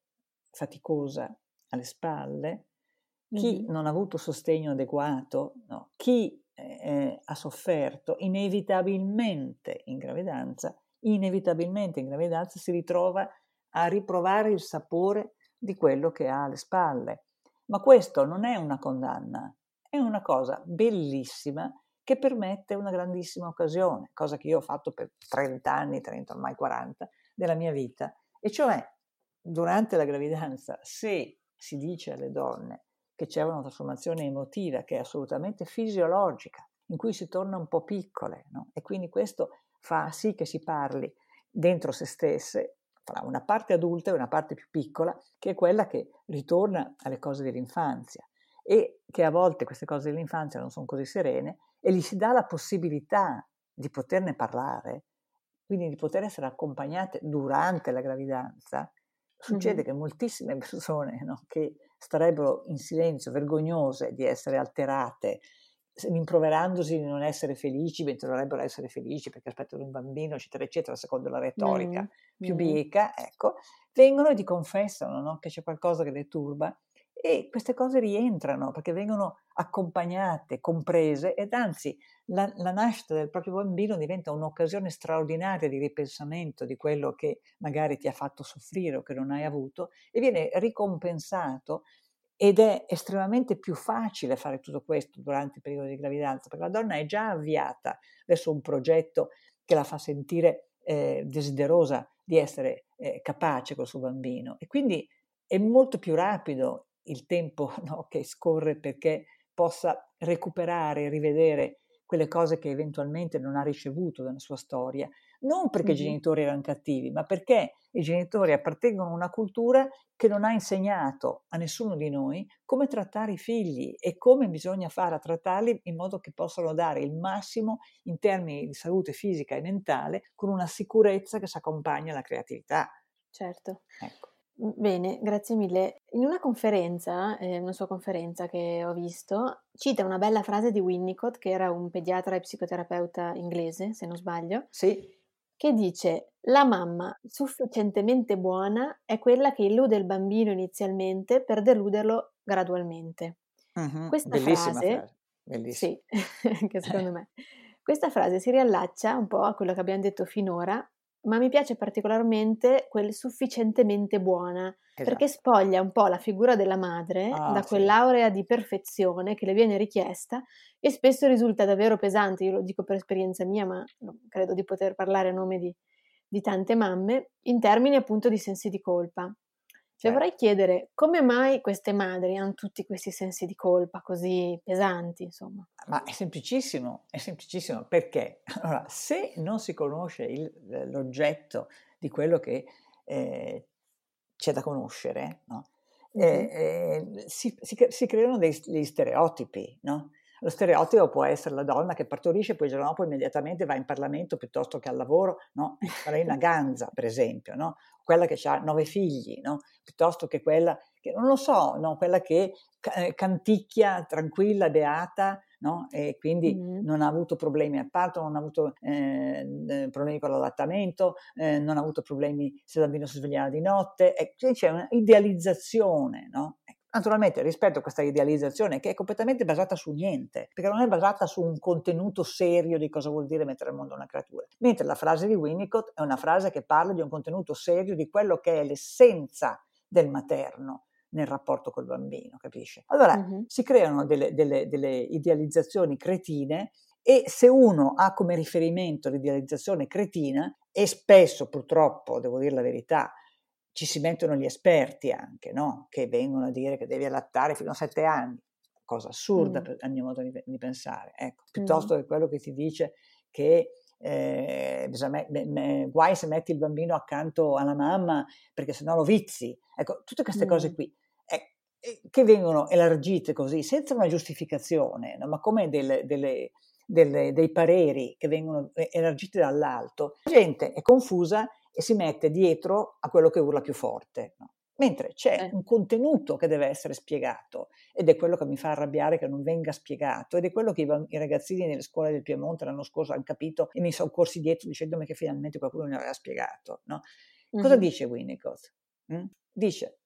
faticosa alle spalle, chi mm-hmm. non ha avuto sostegno adeguato, no, chi eh, ha sofferto, inevitabilmente in gravidanza, inevitabilmente in gravidanza si ritrova a riprovare il sapore di quello che ha alle spalle. Ma questo non è una condanna, è una cosa bellissima che permette una grandissima occasione, cosa che io ho fatto per 30 anni, 30 ormai 40 della mia vita, e cioè durante la gravidanza se si dice alle donne che c'è una trasformazione emotiva che è assolutamente fisiologica, in cui si torna un po' piccole, no? e quindi questo fa sì che si parli dentro se stesse tra una parte adulta e una parte più piccola, che è quella che ritorna alle cose dell'infanzia e che a volte queste cose dell'infanzia non sono così serene e gli si dà la possibilità di poterne parlare, quindi di poter essere accompagnate durante la gravidanza, succede mm-hmm. che moltissime persone no, che starebbero in silenzio, vergognose di essere alterate, rimproverandosi di non essere felici, mentre dovrebbero essere felici perché aspettano un bambino, eccetera, eccetera, secondo la retorica mm-hmm. più bieca, ecco, vengono e ti confessano no, che c'è qualcosa che le turba e queste cose rientrano perché vengono accompagnate, comprese ed anzi la, la, nascita del proprio bambino diventa un'occasione straordinaria di ripensamento di quello che magari ti ha fatto soffrire o che non hai avuto e viene ricompensato ed è estremamente più facile fare tutto questo durante il periodo di gravidanza perché la donna è già avviata verso un progetto che la fa sentire eh, desiderosa di essere eh, capace col suo bambino. E quindi è molto più rapido il tempo no, che scorre perché possa recuperare e rivedere quelle cose che eventualmente non ha ricevuto nella sua storia, non perché mm-hmm. i genitori erano cattivi, ma perché i genitori appartengono a una cultura che non ha insegnato a nessuno di noi come trattare i figli e come bisogna fare a trattarli in modo che possano dare il massimo in termini di salute fisica e mentale con una sicurezza che si accompagna alla creatività.
Certo. Ecco. Bene, grazie mille. In una conferenza, eh, una sua conferenza che ho visto, cita una bella frase di Winnicott, che era un pediatra e psicoterapeuta inglese, se non sbaglio.
Sì.
Che dice: La mamma sufficientemente buona è quella che illude il bambino inizialmente per deluderlo gradualmente.
Uh-huh. Questa Bellissima frase, frase.
Bellissima. Sì, anche secondo me. Questa frase si riallaccia un po' a quello che abbiamo detto finora ma mi piace particolarmente quel sufficientemente buona,
Esatto.
perché spoglia un po' la figura della madre
Ah,
da
sì.
quell'aurea di perfezione che le viene richiesta e spesso risulta davvero pesante, io lo dico per esperienza mia, ma credo di poter parlare a nome di, di tante mamme, in termini appunto di sensi di colpa. Cioè
Certo.
vorrei chiedere come mai queste madri hanno tutti questi sensi di colpa così pesanti, insomma.
Ma è semplicissimo, è semplicissimo perché allora, se non si conosce il- l'oggetto di quello che eh, c'è da conoscere, no? Eh, eh, si, si si creano dei- degli stereotipi, no? Lo stereotipo può essere la donna che partorisce e poi il giorno dopo immediatamente va in Parlamento piuttosto che al lavoro, no? Farina Ganza, per esempio, no? Quella che ha nove figli, no? Piuttosto che quella che, non lo so, no? Quella che eh, canticchia tranquilla beata, no? E quindi
Mhm.
non ha avuto problemi al parto, non ha avuto eh, eh, problemi con l'allattamento, eh, non ha avuto problemi se il bambino si svegliava di notte, e quindi c'è un'idealizzazione, no? Ecco, Naturalmente rispetto a questa idealizzazione che è completamente basata su niente, perché non è basata su un contenuto serio di cosa vuol dire mettere al mondo una creatura, mentre la frase di Winnicott è una frase che parla di un contenuto serio di quello che è l'essenza del materno nel rapporto col bambino, capisce? Allora
Mhm.
si creano delle, delle- delle idealizzazioni cretine e se uno ha come riferimento l'idealizzazione cretina, e spesso purtroppo, devo dire la verità, ci si mettono gli esperti anche, no? che vengono a dire che devi allattare fino a sette anni, cosa assurda
Mm.
per- a mio modo di, di pensare, ecco, piuttosto che quello che ti dice che eh, bisogna me- me- guai se metti il bambino accanto alla mamma perché sennò lo vizi, ecco, tutte queste
Mm.
cose qui eh, eh, che vengono elargite così, senza una giustificazione, no? ma come delle, delle- delle- dei pareri che vengono eh, elargiti dall'alto, la gente è confusa e si mette dietro a quello che urla più forte. no? Mentre c'è
Eh.
un contenuto che deve essere spiegato ed è quello che mi fa arrabbiare che non venga spiegato ed è quello che i, ragazzini nelle scuole del Piemonte l'anno scorso hanno capito e mi sono corsi dietro dicendomi che finalmente qualcuno mi aveva spiegato. no? Cosa
Mhm.
dice Winnicott? Mm? Dice,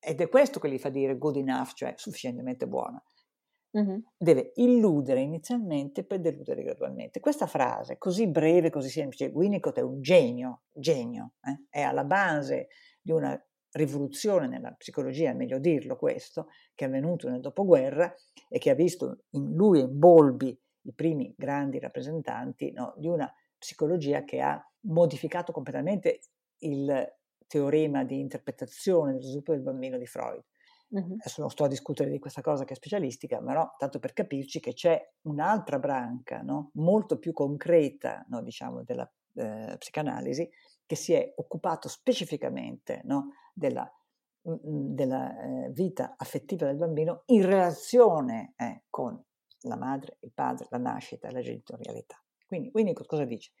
ed è questo che gli fa dire good enough, cioè sufficientemente buona,
Mhm.
deve illudere inizialmente per deludere gradualmente. Questa frase, così breve, così semplice, Winnicott è un genio, genio, eh? è alla base di una rivoluzione nella psicologia, è meglio dirlo questo, che è avvenuto nel dopoguerra e che ha visto in lui e in Bolby i primi grandi rappresentanti no, di una psicologia che ha modificato completamente il teorema di interpretazione dello sviluppo del bambino di Freud.
Mhm.
Adesso non sto a discutere di questa cosa che è specialistica, ma no, tanto per capirci che c'è un'altra branca no, molto più concreta, no, diciamo, della eh, psicanalisi che si è occupato specificamente della, mm, della eh, vita affettiva del bambino in relazione eh, con la madre, il padre, la nascita la genitorialità. Quindi Winnicott cosa dice?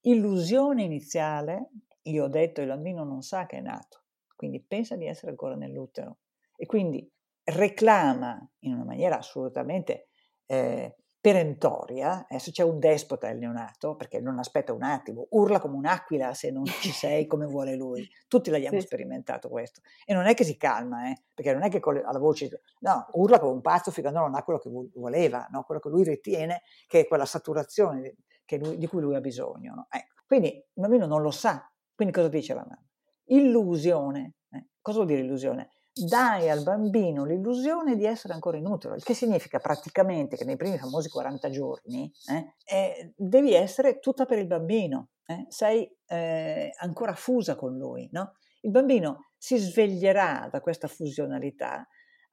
Illusione iniziale, io ho detto il bambino non sa che è nato, quindi pensa di essere ancora nell'utero e quindi reclama in una maniera assolutamente eh, perentoria, adesso c'è un despota il neonato, perché non aspetta un attimo, urla come un'aquila se non ci sei come vuole lui, tutti l'abbiamo
Sì.
sperimentato questo, e non è che si calma, eh, perché non è che le- alla voce, no, urla come un pazzo finché non ha quello che voleva, no? quello che lui ritiene che è quella saturazione lui- di cui lui ha bisogno. no? Ecco. Quindi il bambino non lo sa, quindi cosa dice la mamma? Illusione, eh? cosa vuol dire illusione? Dai al bambino l'illusione di essere ancora in utero, il che significa praticamente che nei primi famosi 40 giorni eh, eh, devi essere tutta per il bambino, eh, sei eh, ancora fusa con lui. No? Il bambino si sveglierà da questa fusionalità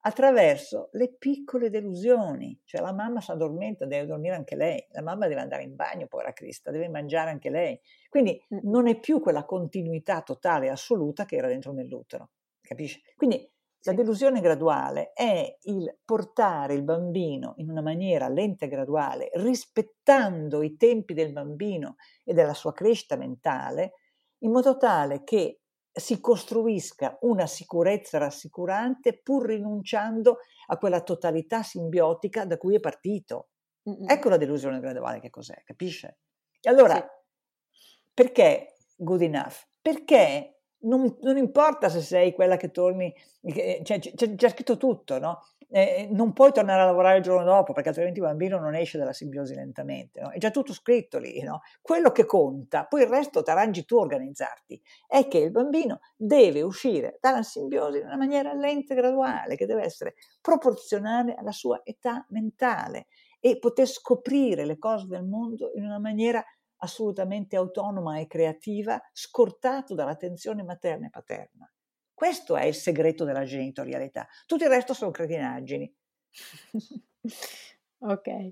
attraverso le piccole delusioni, cioè la mamma si addormenta, deve dormire anche lei, la mamma deve andare in bagno, povera Crista, deve mangiare anche lei. Quindi
Mm.
non è più quella continuità totale e assoluta che era dentro nell'utero, capisci? Quindi la delusione graduale è il portare il bambino in una maniera lenta e graduale, rispettando i tempi del bambino e della sua crescita mentale, in modo tale che si costruisca una sicurezza rassicurante pur rinunciando a quella totalità simbiotica da cui è partito.
Mm-mm.
Ecco la delusione graduale che cos'è, capisce? E allora,
Sì.
perché good enough? Perché non, non, importa se sei quella che torni, cioè, c'è, c'è scritto tutto, no? Eh, non puoi tornare a lavorare il giorno dopo perché altrimenti il bambino non esce dalla simbiosi lentamente, no? è già tutto scritto lì, no? quello che conta, poi il resto ti arrangi tu a organizzarti, è che il bambino deve uscire dalla simbiosi in una maniera lenta e graduale, che deve essere proporzionale alla sua età mentale e poter scoprire le cose del mondo in una maniera assolutamente autonoma e creativa, scortato dall'attenzione materna e paterna. Questo è il segreto della genitorialità. Tutto il resto sono cretinaggini.
ok.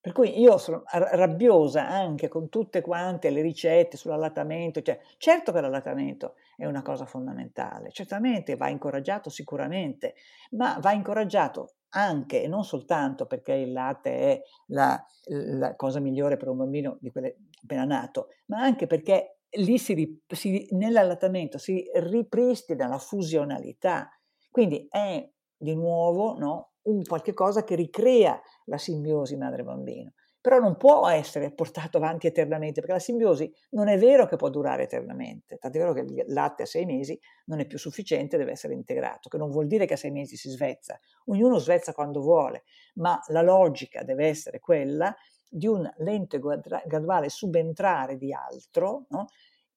Per cui io sono rabbiosa anche con tutte quante le ricette sull'allattamento. Cioè, certo che l'allattamento è una cosa fondamentale, certamente va incoraggiato sicuramente, ma va incoraggiato anche e non soltanto perché il latte è la, la cosa migliore per un bambino di quelle appena nato, ma anche perché lì si, si, nell'allattamento si ripristina la fusionalità, quindi è di nuovo no, un qualche cosa che ricrea la simbiosi madre-bambino però non può essere portato avanti eternamente, perché la simbiosi non è vero che può durare eternamente, tant'è vero che il latte a sei mesi non è più sufficiente, deve essere integrato, che non vuol dire che a sei mesi si svezza, ognuno svezza quando vuole, ma la logica deve essere quella di un lento e graduale subentrare di altro, no?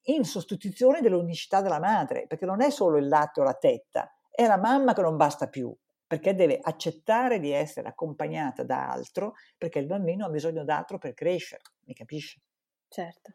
in sostituzione dell'unicità della madre, perché non è solo il latte o la tetta, è la mamma che non basta più, perché deve accettare di essere accompagnata da altro, perché il bambino ha bisogno d'altro per crescere, mi capisce?
Certo.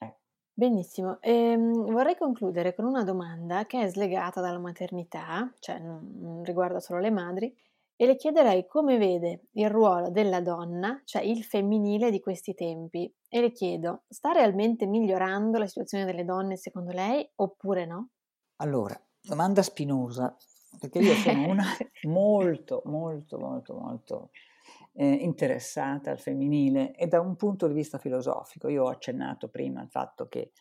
Eh. Benissimo, ehm, vorrei concludere con una domanda che è slegata dalla maternità, cioè non riguarda solo le madri, e le chiederei come vede il ruolo della donna, cioè il femminile di questi tempi. E le chiedo, sta realmente migliorando la situazione delle donne secondo lei oppure no?
Allora, domanda spinosa, perché io sono una molto, molto, molto, molto eh, interessata al femminile e da un punto di vista filosofico. Io ho accennato prima al fatto che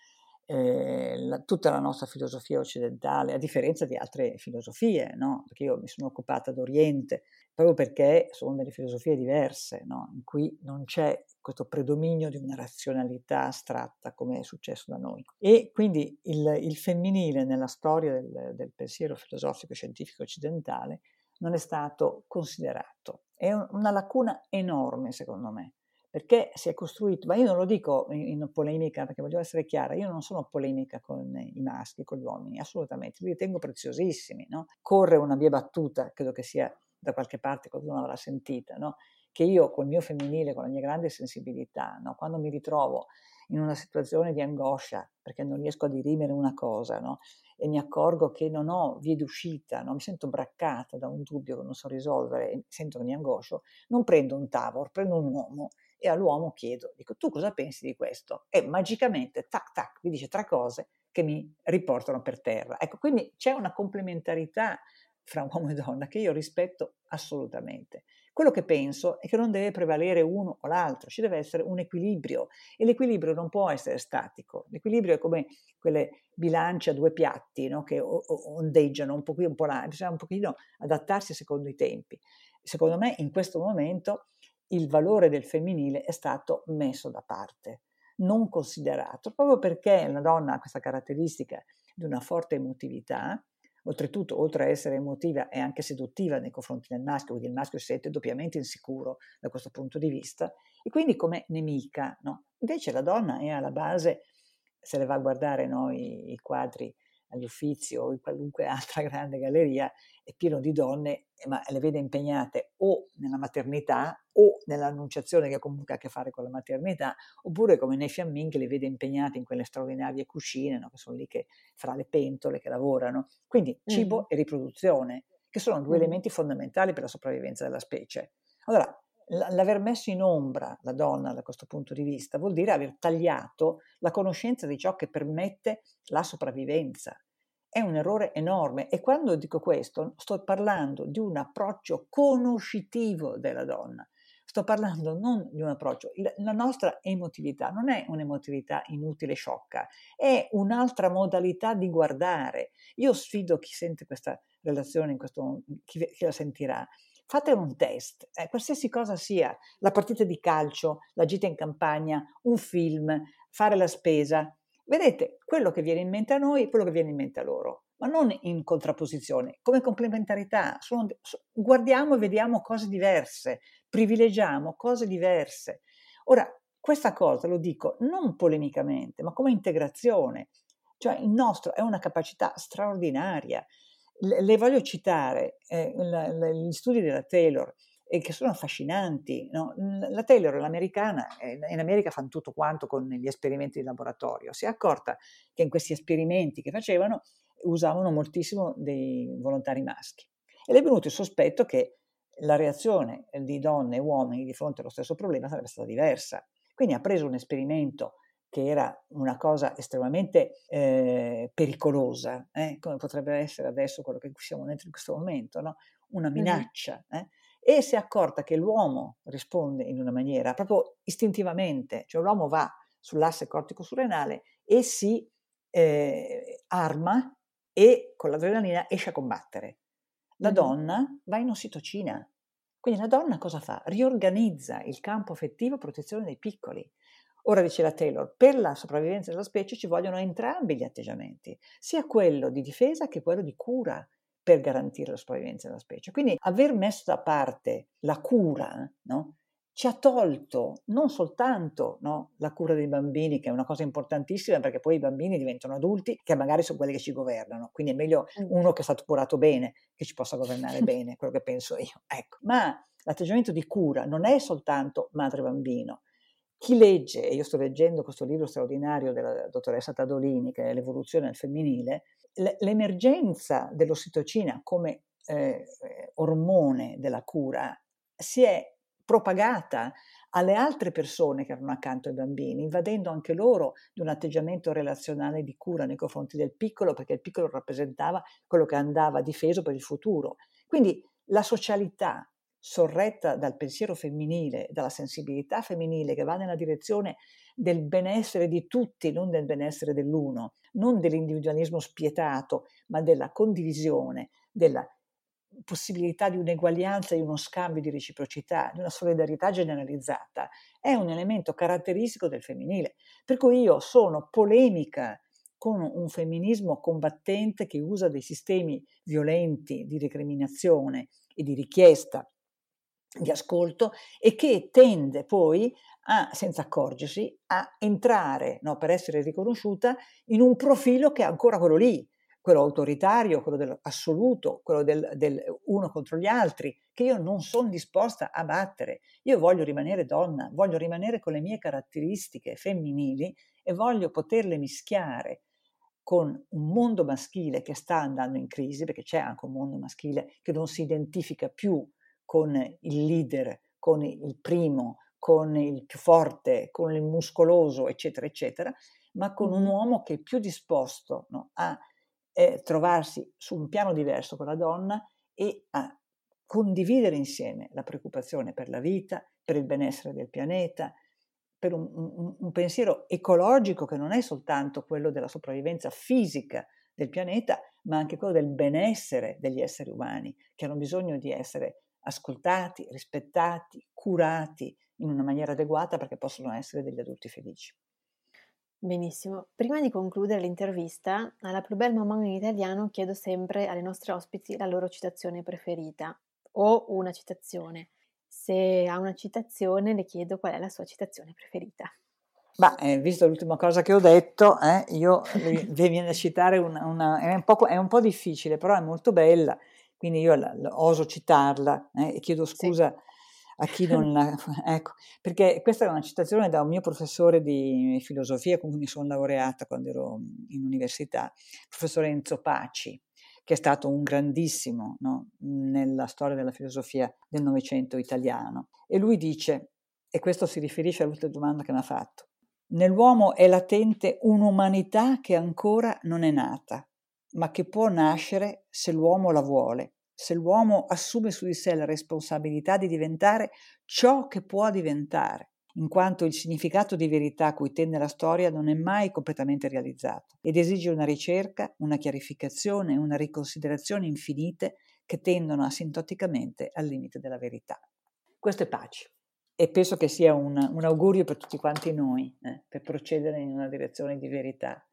eh, la, tutta la nostra filosofia occidentale, a differenza di altre filosofie, no? perché io mi sono occupata d'Oriente, proprio perché sono delle filosofie diverse, no? in cui non c'è questo predominio di una razionalità astratta come è successo da noi. E quindi il, il femminile nella storia del, del pensiero filosofico e scientifico occidentale non è stato considerato. È una lacuna enorme, secondo me, perché si è costruito, ma io non lo dico in, in, polemica perché voglio essere chiara, io non sono polemica con i maschi, con gli uomini, assolutamente, li ritengo preziosissimi. No? Corre una via battuta, credo che sia da qualche parte qualcuno avrà sentita, no? che io col mio femminile, con la mia grande sensibilità, no? quando mi ritrovo in una situazione di angoscia perché non riesco a dirimere una cosa no? e mi accorgo che non ho vie d'uscita, no? mi sento braccata da un dubbio che non so risolvere e sento che mi angoscio, non prendo un tavolo, prendo un uomo e all'uomo chiedo, dico tu cosa pensi di questo? E magicamente, tac tac, mi dice tre cose che mi riportano per terra. Ecco, quindi c'è una complementarità fra uomo e donna che io rispetto assolutamente. Quello che penso è che non deve prevalere uno o l'altro, ci deve essere un equilibrio e l'equilibrio non può essere statico. L'equilibrio è come quelle bilance a due piatti no? che ondeggiano un po' qui un po' là, bisogna un pochino adattarsi secondo i tempi. Secondo me in questo momento il valore del femminile è stato messo da parte, non considerato, proprio perché la donna ha questa caratteristica di una forte emotività, oltretutto, oltre a essere emotiva, è anche seduttiva nei confronti del maschio, quindi il maschio si sente doppiamente insicuro da questo punto di vista, e quindi come nemica. No? Invece la donna è alla base, se le va a guardare no, i, i quadri agli Uffizi o in qualunque altra grande galleria, è pieno di donne, ma le vede impegnate o nella maternità o nell'annunciazione che comunque ha a che fare con la maternità, oppure come nei fiammin che le vede impegnate in quelle straordinarie cucine, no? che sono lì che, fra le pentole che lavorano. Quindi cibo mm. e riproduzione, che sono due mm. elementi fondamentali per la sopravvivenza della specie. Allora, l'aver messo in ombra la donna da questo punto di vista vuol dire aver tagliato la conoscenza di ciò che permette la sopravvivenza. È un errore enorme e quando dico questo sto parlando di un approccio conoscitivo della donna. Sto parlando non di un approccio, la nostra emotività non è un'emotività inutile e sciocca, è un'altra modalità di guardare. Io sfido chi sente questa relazione, in questo, chi, chi la sentirà, fate un test, eh, qualsiasi cosa sia, la partita di calcio, la gita in campagna, un film, fare la spesa, Vedete, quello che viene in mente a noi quello che viene in mente a loro, ma non in contrapposizione, come complementarità. Sono, guardiamo e vediamo cose diverse, privilegiamo cose diverse. Ora, questa cosa lo dico non polemicamente, ma come integrazione. Cioè il nostro è una capacità straordinaria. Le, voglio citare eh, gli studi della Taylor, che sono affascinanti. No? La Taylor, l'americana, eh, in America fanno tutto quanto con gli esperimenti di laboratorio. Si è accorta che in questi esperimenti che facevano usavano moltissimo dei volontari maschi. E le è venuto il sospetto che la reazione di donne e uomini di fronte allo stesso problema sarebbe stata diversa. Quindi ha preso un esperimento che era una cosa estremamente eh, pericolosa, eh, come potrebbe essere adesso quello che siamo dentro in questo momento, no? una minaccia, eh? e si è accorta che l'uomo risponde in una maniera proprio istintivamente, cioè l'uomo va sull'asse cortico-surrenale e si eh, arma e con l'adrenalina esce a combattere. La donna va in ossitocina, quindi la donna cosa fa? Riorganizza il campo affettivo protezione dei piccoli. Ora dice la Taylor, per la sopravvivenza della specie ci vogliono entrambi gli atteggiamenti, sia quello di difesa che quello di cura per garantire la sopravvivenza della specie. Quindi aver messo da parte la cura no, ci ha tolto non soltanto no, la cura dei bambini, che è una cosa importantissima perché poi i bambini diventano adulti che magari sono quelli che ci governano, quindi è meglio uno che è stato curato bene che ci possa governare bene, quello che penso io. Ecco. Ma l'atteggiamento di cura non è soltanto madre-bambino. Chi legge, e io sto leggendo questo libro straordinario della dottoressa Tadolini, che è L'evoluzione del femminile, l'emergenza dell'ossitocina come eh, ormone della cura si è propagata alle altre persone che erano accanto ai bambini, invadendo anche loro di un atteggiamento relazionale di cura nei confronti del piccolo, perché il piccolo rappresentava quello che andava difeso per il futuro. Quindi la socialità sorretta dal pensiero femminile, dalla sensibilità femminile che va nella direzione del benessere di tutti, non del benessere dell'uno, non dell'individualismo spietato, ma della condivisione, della possibilità di un'eguaglianza, di uno scambio di reciprocità, di una solidarietà generalizzata, è un elemento caratteristico del femminile. Per cui io sono polemica con un femminismo combattente che usa dei sistemi violenti di recriminazione e di richiesta di ascolto e che tende poi a, senza accorgersi, a entrare, no, per essere riconosciuta, in un profilo che è ancora quello lì, quello autoritario, quello dell'assoluto, quello del, del uno contro gli altri, che io non sono disposta a battere. Io voglio rimanere donna, voglio rimanere con le mie caratteristiche femminili e voglio poterle mischiare con un mondo maschile che sta andando in crisi, perché c'è anche un mondo maschile che non si identifica più con il leader, con il primo, con il più forte, con il muscoloso, eccetera, eccetera, ma con un uomo che è più disposto no, a eh, trovarsi su un piano diverso con la donna e a condividere insieme la preoccupazione per la vita, per il benessere del pianeta, per un, un, un, pensiero ecologico che non è soltanto quello della sopravvivenza fisica del pianeta, ma anche quello del benessere degli esseri umani, che hanno bisogno di essere ascoltati, rispettati, curati in una maniera adeguata perché possono essere degli adulti felici.
Benissimo. Prima di concludere l'intervista, alla Plus Belle Maman in italiano chiedo sempre alle nostre ospiti la loro citazione preferita o una citazione. Se ha una citazione, le chiedo qual è la sua citazione preferita.
Ma eh, visto l'ultima cosa che ho detto, eh, io vi viene a citare una, una è, un è, un po', difficile, però è molto bella, quindi io la, la, oso citarla eh, e chiedo scusa sì a chi non la... ecco, perché questa è una citazione da un mio professore di filosofia con cui mi sono laureata quando ero in università, il professore Enzo Paci, che è stato un grandissimo no, nella storia della filosofia del Novecento italiano. E lui dice, e questo si riferisce all'ultima domanda che mi ha fatto, nell'uomo è latente un'umanità che ancora non è nata, ma che può nascere se l'uomo la vuole se l'uomo assume su di sé la responsabilità di diventare ciò che può diventare, in quanto il significato di verità a cui tende la storia non è mai completamente realizzato ed esige una ricerca, una chiarificazione una riconsiderazione infinite che tendono asintoticamente al limite della verità. Questo è pace. e penso che sia un, un augurio per tutti quanti noi, eh, per procedere in una direzione di verità,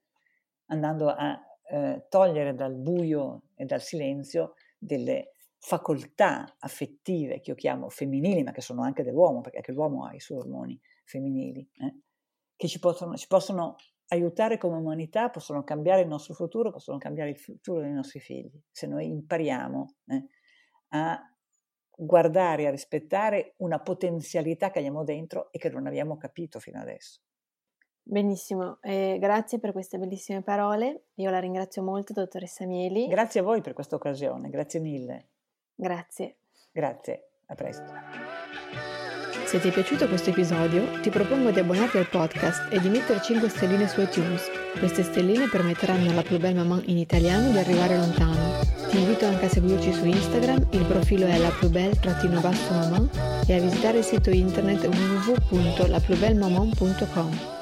andando a eh, togliere dal buio e dal silenzio delle facoltà affettive che io chiamo femminili, ma che sono anche dell'uomo, perché anche l'uomo ha i suoi ormoni femminili, eh, che ci possono, ci possono aiutare come umanità, possono cambiare il nostro futuro, possono cambiare il futuro dei nostri figli, se noi impariamo eh, a guardare, a rispettare una potenzialità che abbiamo dentro e che non abbiamo capito fino adesso.
Benissimo, eh, grazie per queste bellissime parole. Io la ringrazio molto, dottoressa Mieli.
Grazie a voi per questa occasione, grazie mille.
Grazie.
Grazie, a presto.
Se ti è piaciuto questo episodio, ti propongo di abbonarti al podcast e di mettere 5 stelline su iTunes. Queste stelline permetteranno alla Plus Belle Maman in italiano di arrivare lontano. Ti invito anche a seguirci su Instagram, il profilo è la plus belle-maman e a visitare il sito internet www.laplusbellemaman.com.